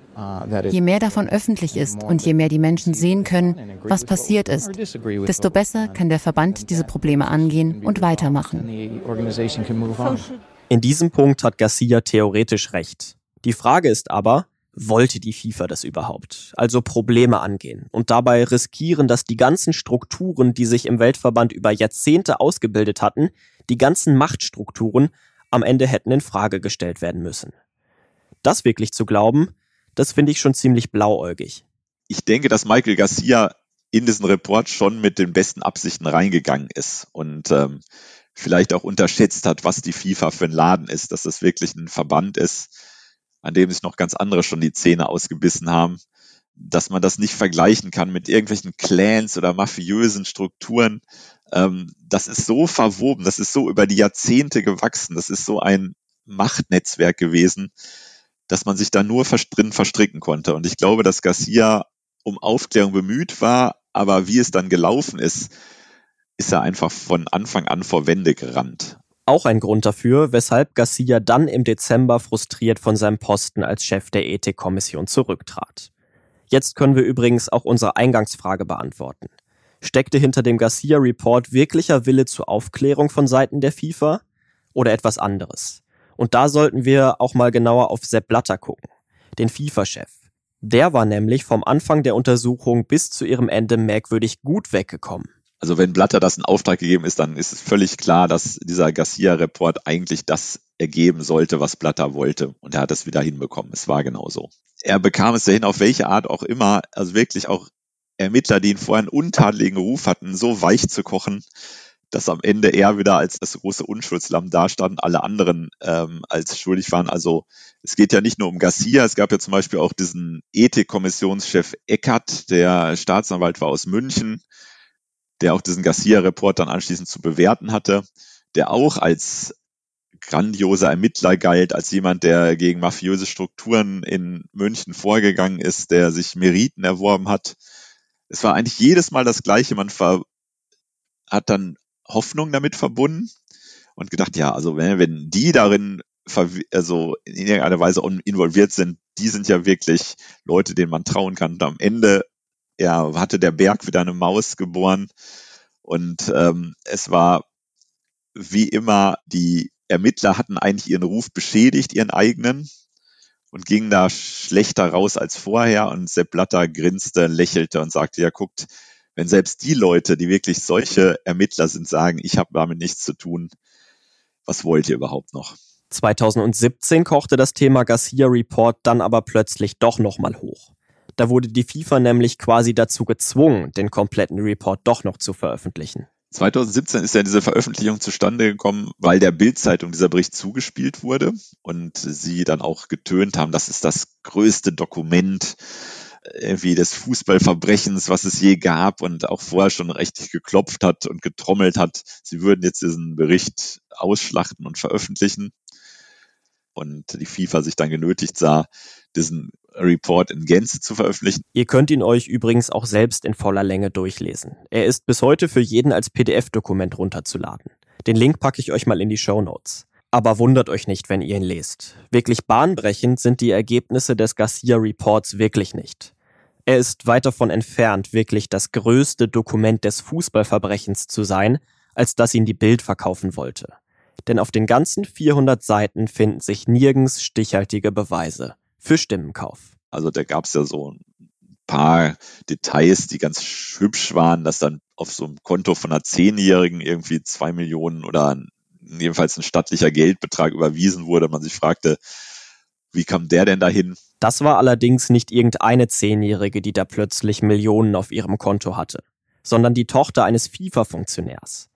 Je mehr davon öffentlich ist und je mehr die Menschen sehen können, was passiert ist, desto besser kann der Verband diese Probleme angehen und weitermachen. In diesem Punkt hat Garcia theoretisch recht. Die Frage ist aber, wollte die FIFA das überhaupt? Also Probleme angehen und dabei riskieren, dass die ganzen Strukturen, die sich im Weltverband über Jahrzehnte ausgebildet hatten, die ganzen Machtstrukturen am Ende hätten in Frage gestellt werden müssen. Das wirklich zu glauben, das finde ich schon ziemlich blauäugig. Ich denke, dass Michael Garcia in diesen Report schon mit den besten Absichten reingegangen ist und ähm, vielleicht auch unterschätzt hat, was die FIFA für ein Laden ist, dass das wirklich ein Verband ist, an dem sich noch ganz andere schon die Zähne ausgebissen haben, dass man das nicht vergleichen kann mit irgendwelchen Clans oder mafiösen Strukturen. Ähm, das ist so verwoben, das ist so über die Jahrzehnte gewachsen, das ist so ein Machtnetzwerk gewesen, dass man sich da nur drin verstricken konnte. Und ich glaube, dass Garcia um Aufklärung bemüht war, aber wie es dann gelaufen ist, ist er einfach von Anfang an vor Wände gerannt. Auch ein Grund dafür, weshalb Garcia dann im Dezember frustriert von seinem Posten als Chef der Ethikkommission zurücktrat. Jetzt können wir übrigens auch unsere Eingangsfrage beantworten. Steckte hinter dem Garcia-Report wirklicher Wille zur Aufklärung von Seiten der FIFA oder etwas anderes? Und da sollten wir auch mal genauer auf Sepp Blatter gucken, den FIFA-Chef. Der war nämlich vom Anfang der Untersuchung bis zu ihrem Ende merkwürdig gut weggekommen. Also wenn Blatter das in Auftrag gegeben ist, dann ist es völlig klar, dass dieser Garcia-Report eigentlich das ergeben sollte, was Blatter wollte. Und er hat es wieder hinbekommen. Es war genauso. Er bekam es dahin, auf welche Art auch immer, also wirklich auch Ermittler, die ihn vorher einen untadeligen Ruf hatten, so weich zu kochen, dass am Ende er wieder als das große Unschuldslamm dastand, alle anderen ähm, als schuldig waren. Also es geht ja nicht nur um Garcia, es gab ja zum Beispiel auch diesen Ethikkommissionschef Eckert, der Staatsanwalt war aus München, der auch diesen Garcia-Report dann anschließend zu bewerten hatte, der auch als grandioser Ermittler galt, als jemand, der gegen mafiöse Strukturen in München vorgegangen ist, der sich Meriten erworben hat. Es war eigentlich jedes Mal das Gleiche. Man hat dann Hoffnung damit verbunden und gedacht, ja, also wenn, wenn die darin also in irgendeiner Weise involviert sind, die sind ja wirklich Leute, denen man trauen kann. Und am Ende ja, hatte der Berg wieder eine Maus geboren. Und ähm, es war wie immer, die Ermittler hatten eigentlich ihren Ruf beschädigt, ihren eigenen, und gingen da schlechter raus als vorher. Und Sepp Blatter grinste, lächelte und sagte, ja, guckt, wenn selbst die Leute, die wirklich solche Ermittler sind, sagen, ich habe damit nichts zu tun, was wollt ihr überhaupt noch? 2017 kochte das Thema Garcia Report dann aber plötzlich doch nochmal hoch. Da wurde die FIFA nämlich quasi dazu gezwungen, den kompletten Report doch noch zu veröffentlichen. 2017 ist ja diese Veröffentlichung zustande gekommen, weil der Bildzeitung dieser Bericht zugespielt wurde und sie dann auch getönt haben, das ist das größte Dokument irgendwie des Fußballverbrechens, was es je gab und auch vorher schon richtig geklopft hat und getrommelt hat. Sie würden jetzt diesen Bericht ausschlachten und veröffentlichen und die FIFA sich dann genötigt sah, diesen Report in Gänze zu veröffentlichen. Ihr könnt ihn euch übrigens auch selbst in voller Länge durchlesen. Er ist bis heute für jeden als PDF-Dokument runterzuladen. Den Link packe ich euch mal in die Show Notes. Aber wundert euch nicht, wenn ihr ihn lest. Wirklich bahnbrechend sind die Ergebnisse des Garcia Reports wirklich nicht. Er ist weit davon entfernt, wirklich das größte Dokument des Fußballverbrechens zu sein, als das ihn die Bild verkaufen wollte. Denn auf den ganzen 400 Seiten finden sich nirgends stichhaltige Beweise für Stimmenkauf. Also da gab es ja so ein paar Details, die ganz hübsch waren, dass dann auf so einem Konto von einer Zehnjährigen irgendwie zwei Millionen oder jedenfalls ein stattlicher Geldbetrag überwiesen wurde. Man sich fragte, wie kam der denn dahin? Das war allerdings nicht irgendeine Zehnjährige, die da plötzlich Millionen auf ihrem Konto hatte, sondern die Tochter eines FIFA-Funktionärs.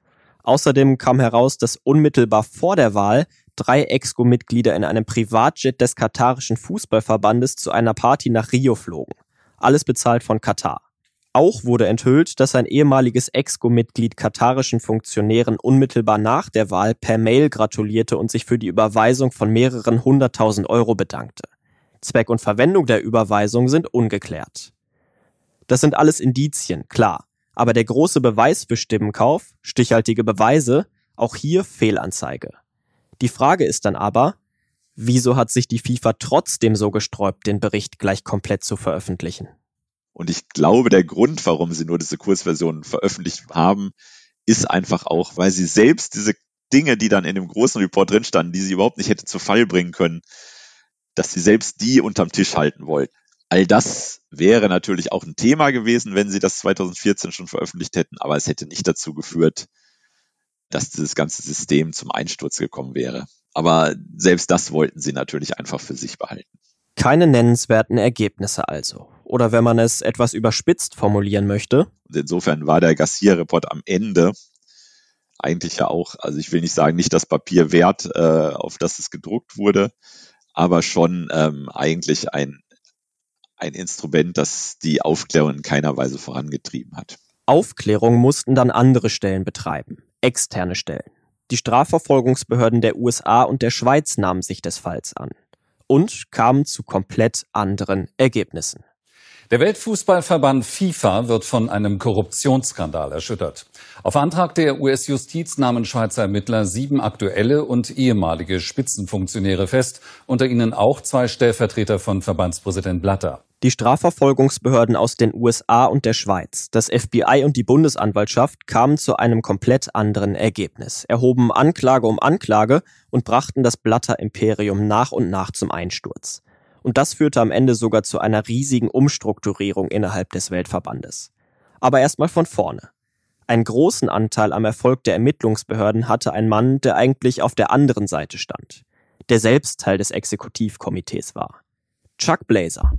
Außerdem kam heraus, dass unmittelbar vor der Wahl drei Exco-Mitglieder in einem Privatjet des katarischen Fußballverbandes zu einer Party nach Rio flogen. Alles bezahlt von Katar. Auch wurde enthüllt, dass ein ehemaliges Exco-Mitglied katarischen Funktionären unmittelbar nach der Wahl per Mail gratulierte und sich für die Überweisung von mehreren hunderttausend Euro bedankte. Zweck und Verwendung der Überweisung sind ungeklärt. Das sind alles Indizien, klar. Aber der große Beweis für Stimmenkauf, stichhaltige Beweise, auch hier Fehlanzeige. Die Frage ist dann aber, wieso hat sich die FIFA trotzdem so gesträubt, den Bericht gleich komplett zu veröffentlichen? Und ich glaube, der Grund, warum sie nur diese Kurzversion veröffentlicht haben, ist einfach auch, weil sie selbst diese Dinge, die dann in dem großen Report drin standen, die sie überhaupt nicht hätte zu Fall bringen können, dass sie selbst die unterm Tisch halten wollten. All das wäre natürlich auch ein Thema gewesen, wenn sie das 2014 schon veröffentlicht hätten, aber es hätte nicht dazu geführt, dass dieses ganze System zum Einsturz gekommen wäre. Aber selbst das wollten sie natürlich einfach für sich behalten. Keine nennenswerten Ergebnisse also. Oder wenn man es etwas überspitzt formulieren möchte. Und insofern war der Garcia-Report am Ende eigentlich ja auch, also ich will nicht sagen, nicht das Papier wert, äh, auf das es gedruckt wurde, aber schon ähm, eigentlich ein ein Instrument, das die Aufklärung in keiner Weise vorangetrieben hat. Aufklärung mussten dann andere Stellen betreiben, externe Stellen. Die Strafverfolgungsbehörden der USA und der Schweiz nahmen sich des Falls an und kamen zu komplett anderen Ergebnissen. Der Weltfußballverband FIFA wird von einem Korruptionsskandal erschüttert. Auf Antrag der US-Justiz nahmen Schweizer Ermittler sieben aktuelle und ehemalige Spitzenfunktionäre fest, unter ihnen auch zwei Stellvertreter von Verbandspräsident Blatter. Die Strafverfolgungsbehörden aus den USA und der Schweiz, das FBI und die Bundesanwaltschaft kamen zu einem komplett anderen Ergebnis, erhoben Anklage um Anklage und brachten das Blatter-Imperium nach und nach zum Einsturz. Und das führte am Ende sogar zu einer riesigen Umstrukturierung innerhalb des Weltverbandes. Aber erstmal von vorne. Einen großen Anteil am Erfolg der Ermittlungsbehörden hatte ein Mann, der eigentlich auf der anderen Seite stand, der selbst Teil des Exekutivkomitees war. Chuck Blazer.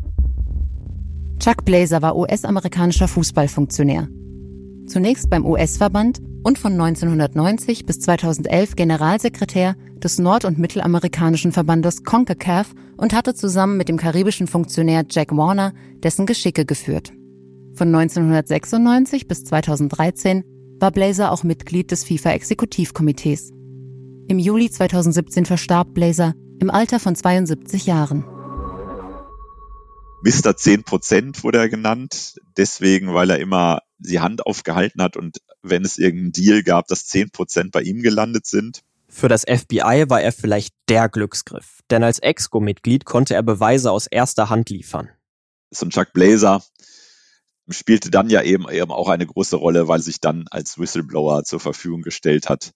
Chuck Blazer war US-amerikanischer Fußballfunktionär. Zunächst beim US-Verband und von 1990 bis 2011 Generalsekretär des nord- und mittelamerikanischen Verbandes CONCACAF und hatte zusammen mit dem karibischen Funktionär Jack Warner dessen Geschicke geführt. Von 1996 bis 2013 war Blazer auch Mitglied des FIFA-Exekutivkomitees. Im Juli 2017 verstarb Blazer im Alter von 72 Jahren. Mr. 10 Prozent wurde er genannt, deswegen, weil er immer die Hand aufgehalten hat und wenn es irgendeinen Deal gab, dass 10 Prozent bei ihm gelandet sind. Für das FBI war er vielleicht der Glücksgriff, denn als Exco-Mitglied konnte er Beweise aus erster Hand liefern. So ein Chuck Blazer spielte dann ja eben, eben auch eine große Rolle, weil sich dann als Whistleblower zur Verfügung gestellt hat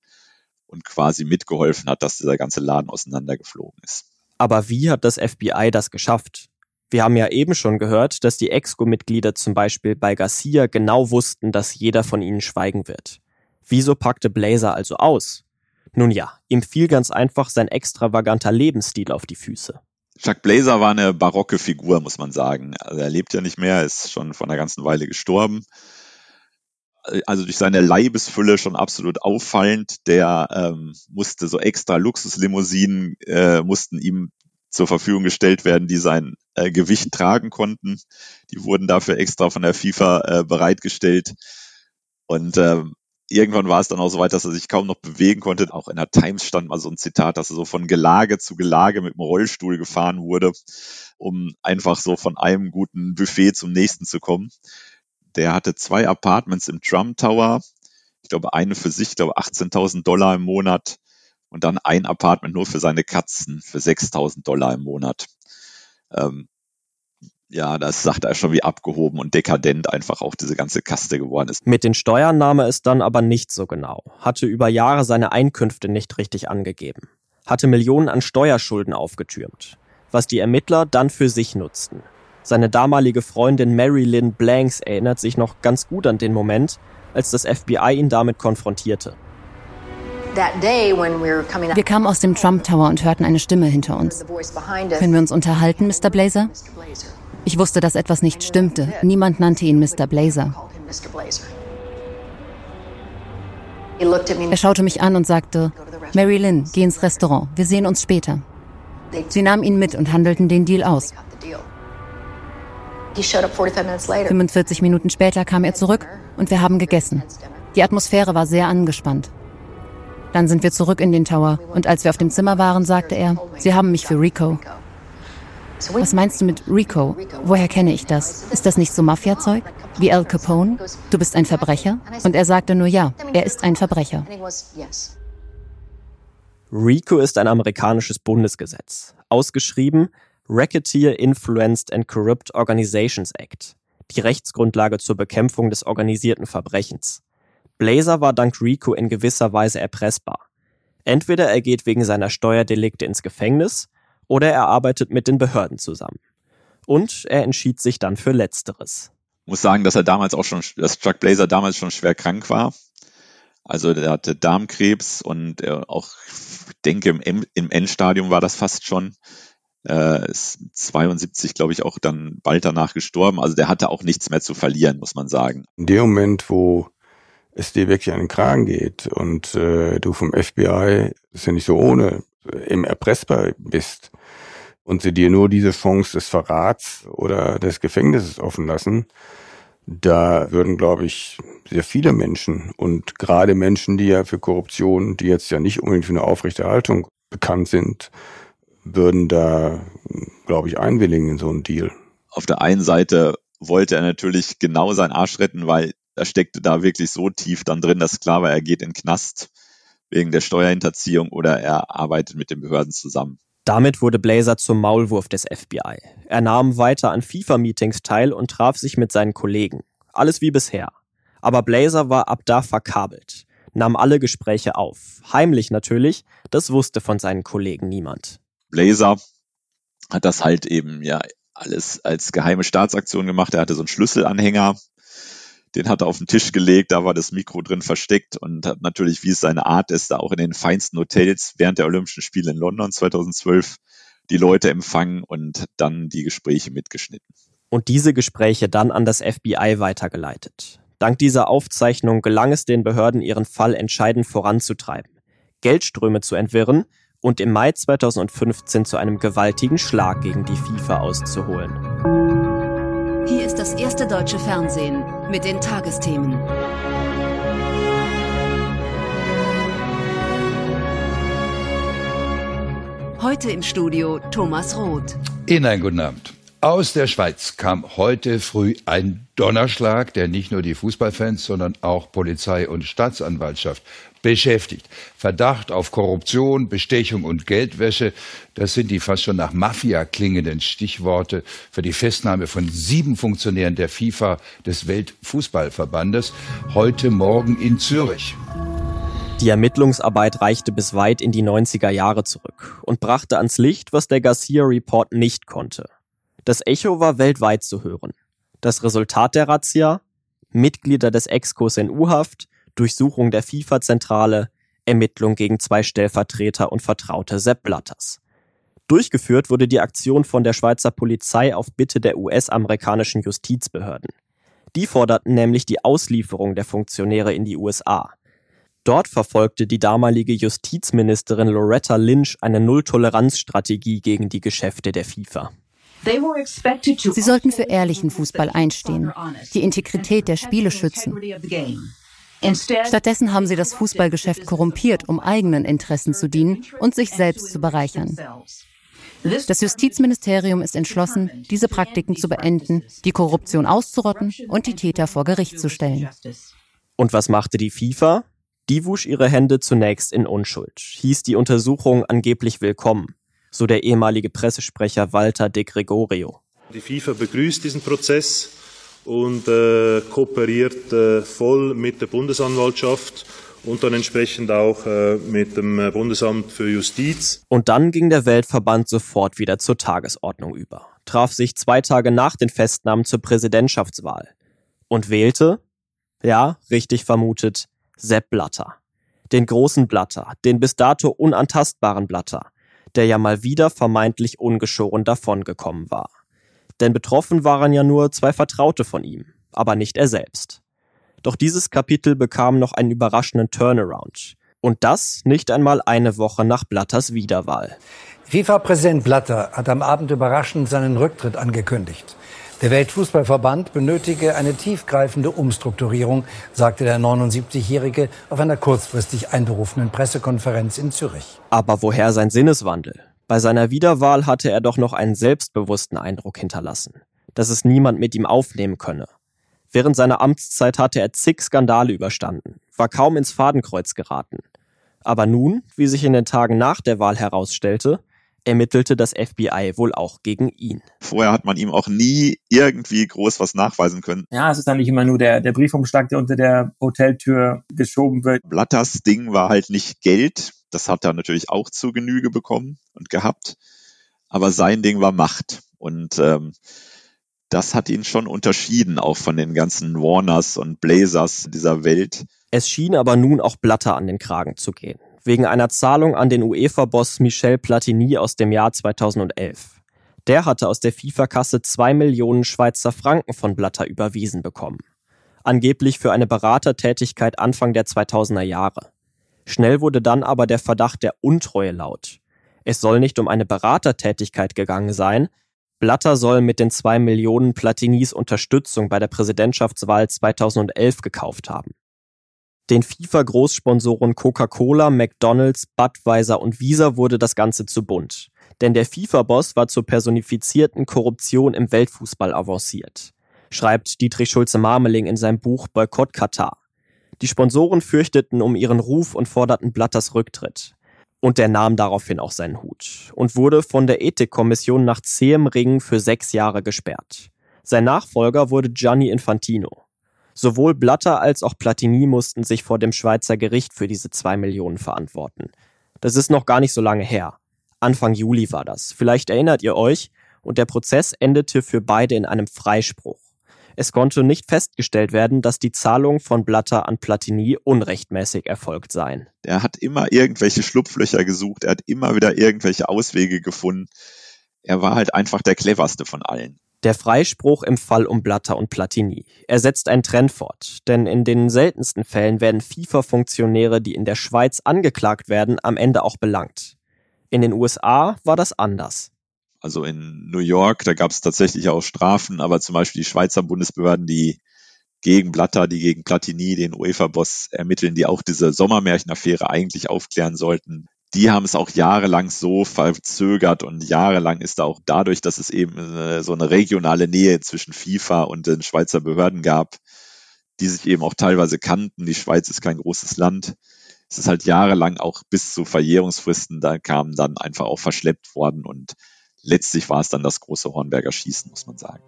und quasi mitgeholfen hat, dass dieser ganze Laden auseinandergeflogen ist. Aber wie hat das FBI das geschafft? Wir haben ja eben schon gehört, dass die Exco-Mitglieder zum Beispiel bei Garcia genau wussten, dass jeder von ihnen schweigen wird. Wieso packte Blazer also aus? Nun ja, ihm fiel ganz einfach sein extravaganter Lebensstil auf die Füße. Chuck Blazer war eine barocke Figur, muss man sagen. Also er lebt ja nicht mehr, ist schon vor einer ganzen Weile gestorben. Also durch seine Leibesfülle schon absolut auffallend. Der ähm, musste so extra Luxuslimousinen äh, mussten ihm zur Verfügung gestellt werden, die sein äh, Gewicht tragen konnten. Die wurden dafür extra von der FIFA äh, bereitgestellt. Und äh, irgendwann war es dann auch so weit, dass er sich kaum noch bewegen konnte. Auch in der Times stand mal so ein Zitat, dass er so von Gelage zu Gelage mit dem Rollstuhl gefahren wurde, um einfach so von einem guten Buffet zum nächsten zu kommen. Der hatte zwei Apartments im Trump Tower. Ich glaube, eine für sich, ich glaube 18.000 Dollar im Monat und dann ein Apartment nur für seine Katzen für 6.000 Dollar im Monat. Ähm, ja, das sagt er schon wie abgehoben und dekadent einfach auch diese ganze Kaste geworden ist. Mit den Steuern nahm er es dann aber nicht so genau, hatte über Jahre seine Einkünfte nicht richtig angegeben, hatte Millionen an Steuerschulden aufgetürmt, was die Ermittler dann für sich nutzten. Seine damalige Freundin Mary Lynn Blanks erinnert sich noch ganz gut an den Moment, als das FBI ihn damit konfrontierte. Wir kamen aus dem Trump Tower und hörten eine Stimme hinter uns. Können wir uns unterhalten, Mr. Blazer? Ich wusste, dass etwas nicht stimmte. Niemand nannte ihn Mr. Blazer. Er schaute mich an und sagte, Mary Lynn, geh ins Restaurant. Wir sehen uns später. Sie nahmen ihn mit und handelten den Deal aus. 45 Minuten später kam er zurück und wir haben gegessen. Die Atmosphäre war sehr angespannt. Dann sind wir zurück in den Tower und als wir auf dem Zimmer waren, sagte er, Sie haben mich für Rico. Was meinst du mit Rico? Woher kenne ich das? Ist das nicht so Mafia-Zeug? Wie Al Capone? Du bist ein Verbrecher? Und er sagte nur ja, er ist ein Verbrecher. RICO ist ein amerikanisches Bundesgesetz, ausgeschrieben Racketeer Influenced and Corrupt Organizations Act, die Rechtsgrundlage zur Bekämpfung des organisierten Verbrechens. Blazer war dank RICO in gewisser Weise erpressbar. Entweder er geht wegen seiner Steuerdelikte ins Gefängnis oder er arbeitet mit den Behörden zusammen. Und er entschied sich dann für Letzteres. Ich muss sagen, dass er damals auch schon, dass Chuck Blazer damals schon schwer krank war. Also der hatte Darmkrebs und er auch, ich denke, im, im Endstadium war das fast schon. Äh, ist 72, glaube ich, auch dann bald danach gestorben. Also der hatte auch nichts mehr zu verlieren, muss man sagen. In dem Moment, wo es dir wirklich an den Kragen geht und äh, du vom FBI, das ist ja nicht so ohne, im erpressbar bist und sie dir nur diese Chance des Verrats oder des Gefängnisses offen lassen, da würden, glaube ich, sehr viele Menschen und gerade Menschen, die ja für Korruption, die jetzt ja nicht unbedingt für eine Aufrechterhaltung bekannt sind, würden da, glaube ich, einwilligen in so einen Deal. Auf der einen Seite wollte er natürlich genau seinen Arsch retten, weil er steckte da wirklich so tief dann drin, dass klar war, er geht in den Knast wegen der Steuerhinterziehung oder er arbeitet mit den Behörden zusammen. Damit wurde Blazer zum Maulwurf des FBI. Er nahm weiter an FIFA-Meetings teil und traf sich mit seinen Kollegen. Alles wie bisher. Aber Blazer war ab da verkabelt, nahm alle Gespräche auf. Heimlich natürlich, das wusste von seinen Kollegen niemand. Blazer hat das halt eben ja alles als geheime Staatsaktion gemacht. Er hatte so einen Schlüsselanhänger, den hat er auf den Tisch gelegt, da war das Mikro drin versteckt und hat natürlich, wie es seine Art ist, da auch in den feinsten Hotels während der Olympischen Spiele in London 2012 die Leute empfangen und dann die Gespräche mitgeschnitten. Und diese Gespräche dann an das FBI weitergeleitet. Dank dieser Aufzeichnung gelang es den Behörden, ihren Fall entscheidend voranzutreiben, Geldströme zu entwirren und im Mai 2015 zu einem gewaltigen Schlag gegen die FIFA auszuholen. Hier ist das erste deutsche Fernsehen mit den Tagesthemen. Heute im Studio Thomas Roth. Ihnen einen guten Abend. Aus der Schweiz kam heute früh ein Donnerschlag, der nicht nur die Fußballfans, sondern auch Polizei und Staatsanwaltschaft beschäftigt. Verdacht auf Korruption, Bestechung und Geldwäsche, das sind die fast schon nach Mafia klingenden Stichworte für die Festnahme von sieben Funktionären der FIFA des Weltfußballverbandes heute Morgen in Zürich. Die Ermittlungsarbeit reichte bis weit in die 90er Jahre zurück und brachte ans Licht, was der Garcia Report nicht konnte. Das Echo war weltweit zu hören. Das Resultat der Razzia? Mitglieder des Excos in U-Haft, Durchsuchung der FIFA-Zentrale, Ermittlung gegen zwei Stellvertreter und Vertraute Sepp Blatters. Durchgeführt wurde die Aktion von der Schweizer Polizei auf Bitte der US-amerikanischen Justizbehörden. Die forderten nämlich die Auslieferung der Funktionäre in die USA. Dort verfolgte die damalige Justizministerin Loretta Lynch eine Null-Toleranz-Strategie gegen die Geschäfte der FIFA. Sie sollten für ehrlichen Fußball einstehen, die Integrität der Spiele schützen. Stattdessen haben sie das Fußballgeschäft korrumpiert, um eigenen Interessen zu dienen und sich selbst zu bereichern. Das Justizministerium ist entschlossen, diese Praktiken zu beenden, die Korruption auszurotten und die Täter vor Gericht zu stellen. Und was machte die FIFA? Die wusch ihre Hände zunächst in Unschuld, hieß die Untersuchung angeblich willkommen, so der ehemalige Pressesprecher Walter de Gregorio. Die FIFA begrüßt diesen Prozess und äh, kooperiert äh, voll mit der Bundesanwaltschaft und dann entsprechend auch äh, mit dem äh, Bundesamt für Justiz. Und dann ging der Weltverband sofort wieder zur Tagesordnung über, traf sich zwei Tage nach den Festnahmen zur Präsidentschaftswahl und wählte, ja, richtig vermutet, Sepp Blatter. Den großen Blatter, den bis dato unantastbaren Blatter, der ja mal wieder vermeintlich ungeschoren davongekommen war. Denn betroffen waren ja nur zwei Vertraute von ihm, aber nicht er selbst. Doch dieses Kapitel bekam noch einen überraschenden Turnaround. Und das nicht einmal eine Woche nach Blatters Wiederwahl. FIFA-Präsident Blatter hat am Abend überraschend seinen Rücktritt angekündigt. Der Weltfußballverband benötige eine tiefgreifende Umstrukturierung, sagte der 79-Jährige auf einer kurzfristig einberufenen Pressekonferenz in Zürich. Aber woher sein Sinneswandel? Bei seiner Wiederwahl hatte er doch noch einen selbstbewussten Eindruck hinterlassen, dass es niemand mit ihm aufnehmen könne. Während seiner Amtszeit hatte er zig Skandale überstanden, war kaum ins Fadenkreuz geraten. Aber nun, wie sich in den Tagen nach der Wahl herausstellte, ermittelte das FBI wohl auch gegen ihn. Vorher hat man ihm auch nie irgendwie groß was nachweisen können. Ja, es ist dann nicht immer nur der, der Briefumschlag, der unter der Hoteltür geschoben wird. Blatters Ding war halt nicht Geld. Das hat er natürlich auch zu Genüge bekommen und gehabt. Aber sein Ding war Macht. Und ähm, das hat ihn schon unterschieden, auch von den ganzen Warners und Blazers dieser Welt. Es schien aber nun auch Blatter an den Kragen zu gehen wegen einer Zahlung an den UEFA-Boss Michel Platini aus dem Jahr 2011. Der hatte aus der FIFA-Kasse zwei Millionen Schweizer Franken von Blatter überwiesen bekommen. Angeblich für eine Beratertätigkeit Anfang der 2000er Jahre. Schnell wurde dann aber der Verdacht der Untreue laut. Es soll nicht um eine Beratertätigkeit gegangen sein. Blatter soll mit den zwei Millionen Platinis Unterstützung bei der Präsidentschaftswahl 2011 gekauft haben. Den FIFA-Großsponsoren Coca-Cola, McDonald's, Budweiser und Visa wurde das Ganze zu bunt. Denn der FIFA-Boss war zur personifizierten Korruption im Weltfußball avanciert, schreibt Dietrich Schulze-Marmeling in seinem Buch Boykott Katar. Die Sponsoren fürchteten um ihren Ruf und forderten Blatters Rücktritt. Und er nahm daraufhin auch seinen Hut und wurde von der Ethikkommission nach zähem Ringen für sechs Jahre gesperrt. Sein Nachfolger wurde Gianni Infantino. Sowohl Blatter als auch Platini mussten sich vor dem Schweizer Gericht für diese zwei Millionen verantworten. Das ist noch gar nicht so lange her. Anfang Juli war das. Vielleicht erinnert ihr euch. Und der Prozess endete für beide in einem Freispruch. Es konnte nicht festgestellt werden, dass die Zahlungen von Blatter an Platini unrechtmäßig erfolgt seien. Er hat immer irgendwelche Schlupflöcher gesucht, er hat immer wieder irgendwelche Auswege gefunden. Er war halt einfach der cleverste von allen. Der Freispruch im Fall um Blatter und Platini. Er setzt einen Trend fort, denn in den seltensten Fällen werden FIFA-Funktionäre, die in der Schweiz angeklagt werden, am Ende auch belangt. In den USA war das anders. Also in New York, da gab es tatsächlich auch Strafen, aber zum Beispiel die Schweizer Bundesbehörden, die gegen Blatter, die gegen Platini, den UEFA-Boss ermitteln, die auch diese Sommermärchenaffäre eigentlich aufklären sollten, die haben es auch jahrelang so verzögert und jahrelang ist da auch dadurch, dass es eben äh, so eine regionale Nähe zwischen FIFA und den Schweizer Behörden gab, die sich eben auch teilweise kannten. Die Schweiz ist kein großes Land. Es ist halt jahrelang auch bis zu Verjährungsfristen, da kamen dann einfach auch verschleppt worden und letztlich war es dann das große Hornberger Schießen, muss man sagen.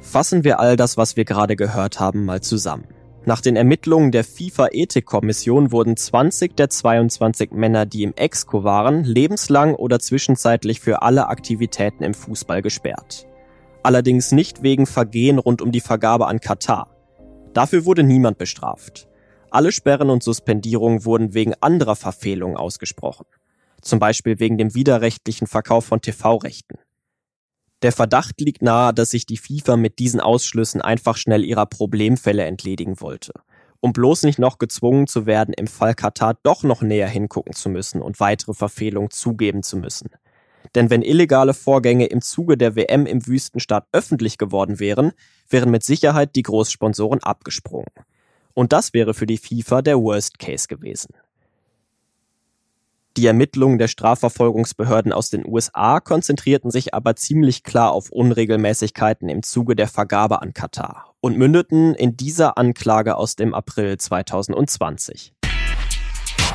Fassen wir all das, was wir gerade gehört haben, mal zusammen. Nach den Ermittlungen der FIFA-Ethikkommission wurden 20 der 22 Männer, die im Exco waren, lebenslang oder zwischenzeitlich für alle Aktivitäten im Fußball gesperrt. Allerdings nicht wegen Vergehen rund um die Vergabe an Katar. Dafür wurde niemand bestraft. Alle Sperren und Suspendierungen wurden wegen anderer Verfehlungen ausgesprochen. Zum Beispiel wegen dem widerrechtlichen Verkauf von TV-Rechten. Der Verdacht liegt nahe, dass sich die FIFA mit diesen Ausschlüssen einfach schnell ihrer Problemfälle entledigen wollte, um bloß nicht noch gezwungen zu werden, im Fall Katar doch noch näher hingucken zu müssen und weitere Verfehlungen zugeben zu müssen. Denn wenn illegale Vorgänge im Zuge der WM im Wüstenstaat öffentlich geworden wären, wären mit Sicherheit die Großsponsoren abgesprungen. Und das wäre für die FIFA der Worst Case gewesen. Die Ermittlungen der Strafverfolgungsbehörden aus den USA konzentrierten sich aber ziemlich klar auf Unregelmäßigkeiten im Zuge der Vergabe an Katar und mündeten in dieser Anklage aus dem April 2020.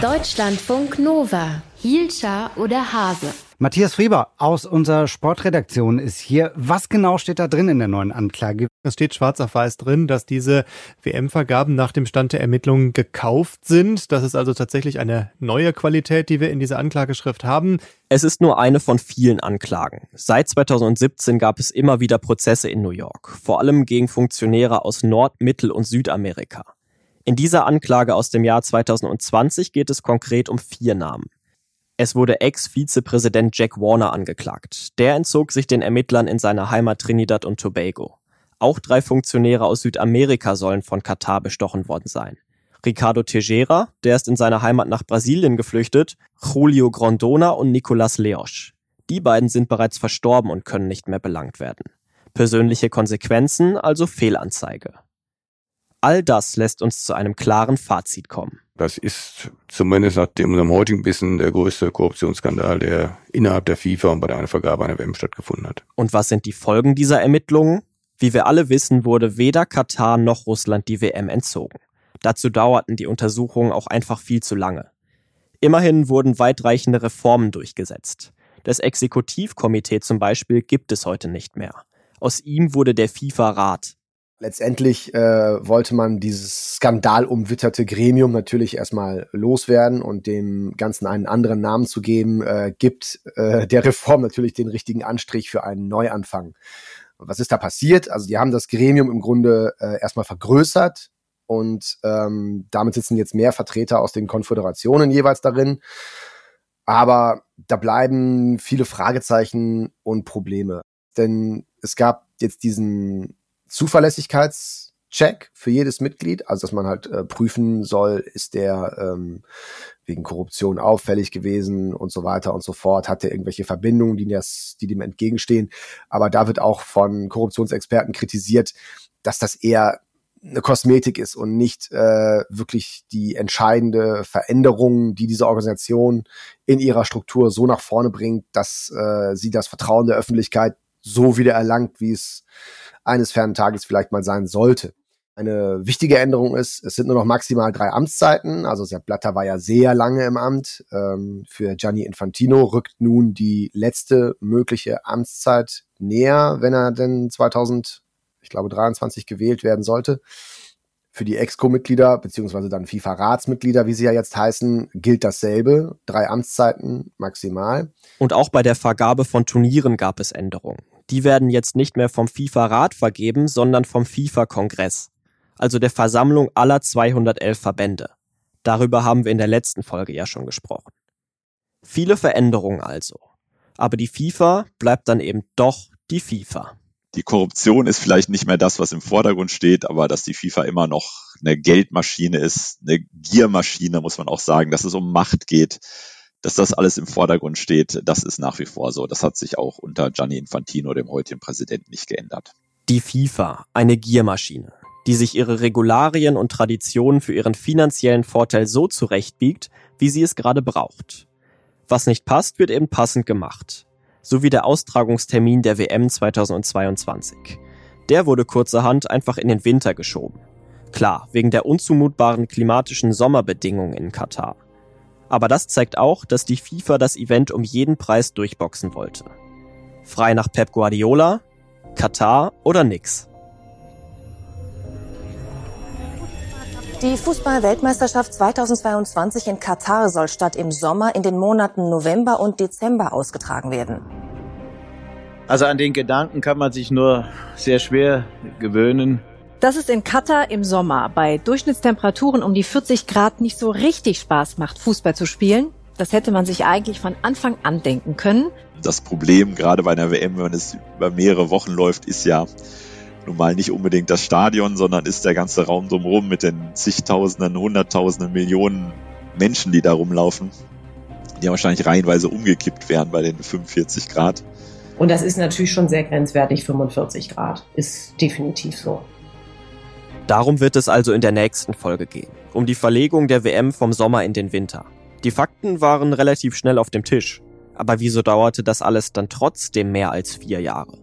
Deutschlandfunk Nova. Hielscher oder Hase? Matthias Frieber aus unserer Sportredaktion ist hier. Was genau steht da drin in der neuen Anklage? Es steht schwarz auf weiß drin, dass diese WM-Vergaben nach dem Stand der Ermittlungen gekauft sind. Das ist also tatsächlich eine neue Qualität, die wir in dieser Anklageschrift haben. Es ist nur eine von vielen Anklagen. Seit 2017 gab es immer wieder Prozesse in New York, vor allem gegen Funktionäre aus Nord-, Mittel- und Südamerika. In dieser Anklage aus dem Jahr 2020 geht es konkret um vier Namen. Es wurde Ex-Vizepräsident Jack Warner angeklagt. Der entzog sich den Ermittlern in seiner Heimat Trinidad und Tobago. Auch drei Funktionäre aus Südamerika sollen von Katar bestochen worden sein. Ricardo Tejera, der ist in seiner Heimat nach Brasilien geflüchtet, Julio Grondona und Nicolas Leosch. Die beiden sind bereits verstorben und können nicht mehr belangt werden. Persönliche Konsequenzen, also Fehlanzeige. All das lässt uns zu einem klaren Fazit kommen. Das ist zumindest nach dem unserem heutigen Bissen der größte Korruptionsskandal, der innerhalb der FIFA und bei der Vergabe einer WM stattgefunden hat. Und was sind die Folgen dieser Ermittlungen? Wie wir alle wissen, wurde weder Katar noch Russland die WM entzogen. Dazu dauerten die Untersuchungen auch einfach viel zu lange. Immerhin wurden weitreichende Reformen durchgesetzt. Das Exekutivkomitee zum Beispiel gibt es heute nicht mehr. Aus ihm wurde der FIFA-Rat, Letztendlich äh, wollte man dieses skandalumwitterte Gremium natürlich erstmal loswerden und dem Ganzen einen anderen Namen zu geben, äh, gibt äh, der Reform natürlich den richtigen Anstrich für einen Neuanfang. was ist da passiert? Also die haben das Gremium im Grunde äh, erstmal vergrößert und ähm, damit sitzen jetzt mehr Vertreter aus den Konföderationen jeweils darin. Aber da bleiben viele Fragezeichen und Probleme. Denn es gab jetzt diesen Zuverlässigkeitscheck für jedes Mitglied, also dass man halt äh, prüfen soll, ist der ähm, wegen Korruption auffällig gewesen und so weiter und so fort, hat er irgendwelche Verbindungen, die, das, die dem entgegenstehen. Aber da wird auch von Korruptionsexperten kritisiert, dass das eher eine Kosmetik ist und nicht äh, wirklich die entscheidende Veränderung, die diese Organisation in ihrer Struktur so nach vorne bringt, dass äh, sie das Vertrauen der Öffentlichkeit so wieder erlangt, wie es eines fernen Tages vielleicht mal sein sollte. Eine wichtige Änderung ist, es sind nur noch maximal drei Amtszeiten. Also Sepp Blatter war ja sehr lange im Amt. Ähm, für Gianni Infantino rückt nun die letzte mögliche Amtszeit näher, wenn er denn 2000, ich glaube 23 gewählt werden sollte. Für die Exco-Mitglieder beziehungsweise dann FIFA-Ratsmitglieder, wie sie ja jetzt heißen, gilt dasselbe. Drei Amtszeiten maximal. Und auch bei der Vergabe von Turnieren gab es Änderungen die werden jetzt nicht mehr vom FIFA-Rat vergeben, sondern vom FIFA-Kongress, also der Versammlung aller 211 Verbände. Darüber haben wir in der letzten Folge ja schon gesprochen. Viele Veränderungen also. Aber die FIFA bleibt dann eben doch die FIFA. Die Korruption ist vielleicht nicht mehr das, was im Vordergrund steht, aber dass die FIFA immer noch eine Geldmaschine ist, eine Giermaschine, muss man auch sagen, dass es um Macht geht, dass das alles im Vordergrund steht, das ist nach wie vor so. Das hat sich auch unter Gianni Infantino, dem heutigen Präsidenten, nicht geändert. Die FIFA, eine Giermaschine, die sich ihre Regularien und Traditionen für ihren finanziellen Vorteil so zurechtbiegt, wie sie es gerade braucht. Was nicht passt, wird eben passend gemacht. So wie der Austragungstermin der WM 2022. Der wurde kurzerhand einfach in den Winter geschoben. Klar, wegen der unzumutbaren klimatischen Sommerbedingungen in Katar. Aber das zeigt auch, dass die FIFA das Event um jeden Preis durchboxen wollte. Frei nach Pep Guardiola, Katar oder nix. Die Fußball-Weltmeisterschaft 2022 in Katar soll statt im Sommer in den Monaten November und Dezember ausgetragen werden. Also an den Gedanken kann man sich nur sehr schwer gewöhnen. Dass es in Katar im Sommer bei Durchschnittstemperaturen um die 40 Grad nicht so richtig Spaß macht, Fußball zu spielen, das hätte man sich eigentlich von Anfang an denken können. Das Problem, gerade bei einer WM, wenn es über mehrere Wochen läuft, ist ja nun mal nicht unbedingt das Stadion, sondern ist der ganze Raum drumherum mit den zigtausenden, hunderttausenden, Millionen Menschen, die da rumlaufen, die wahrscheinlich reihenweise umgekippt wären bei den 45 Grad. Und das ist natürlich schon sehr grenzwertig, 45 Grad. Ist definitiv so. Darum wird es also in der nächsten Folge gehen, um die Verlegung der WM vom Sommer in den Winter. Die Fakten waren relativ schnell auf dem Tisch, aber wieso dauerte das alles dann trotzdem mehr als vier Jahre?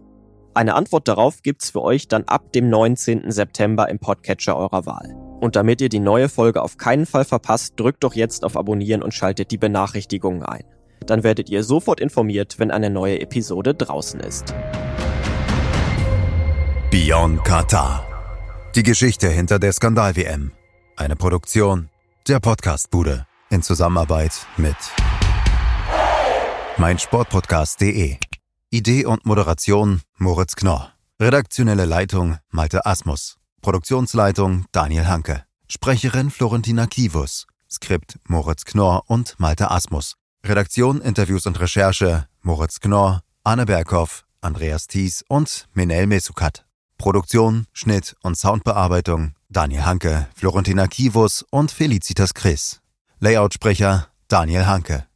Eine Antwort darauf gibt's für euch dann ab dem 19. September im Podcatcher eurer Wahl. Und damit ihr die neue Folge auf keinen Fall verpasst, drückt doch jetzt auf Abonnieren und schaltet die Benachrichtigungen ein. Dann werdet ihr sofort informiert, wenn eine neue Episode draußen ist. Beyond Qatar. Die Geschichte hinter der Skandal-WM. Eine Produktion der Podcastbude in Zusammenarbeit mit meinsportpodcast.de. Idee und Moderation Moritz Knorr. Redaktionelle Leitung Malte Asmus. Produktionsleitung Daniel Hanke. Sprecherin Florentina Kivus. Skript Moritz Knorr und Malte Asmus. Redaktion, Interviews und Recherche Moritz Knorr, Anne Berghoff, Andreas Thies und Minel Mesukat. Produktion, Schnitt und Soundbearbeitung Daniel Hanke, Florentina Kivus und Felicitas Chris. Layoutsprecher Daniel Hanke.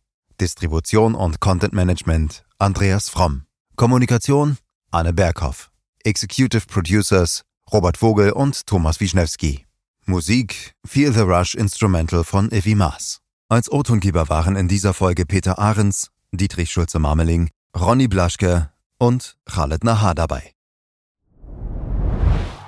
Distribution und Content Management Andreas Fromm. Kommunikation Anne Berghoff. Executive Producers Robert Vogel und Thomas Wischnewski. Musik Feel the Rush Instrumental von Ivy Maas. Als O-Tongeber waren in dieser Folge Peter Ahrens, Dietrich Schulze-Marmeling, Ronny Blaschke und Khaled Nahar dabei.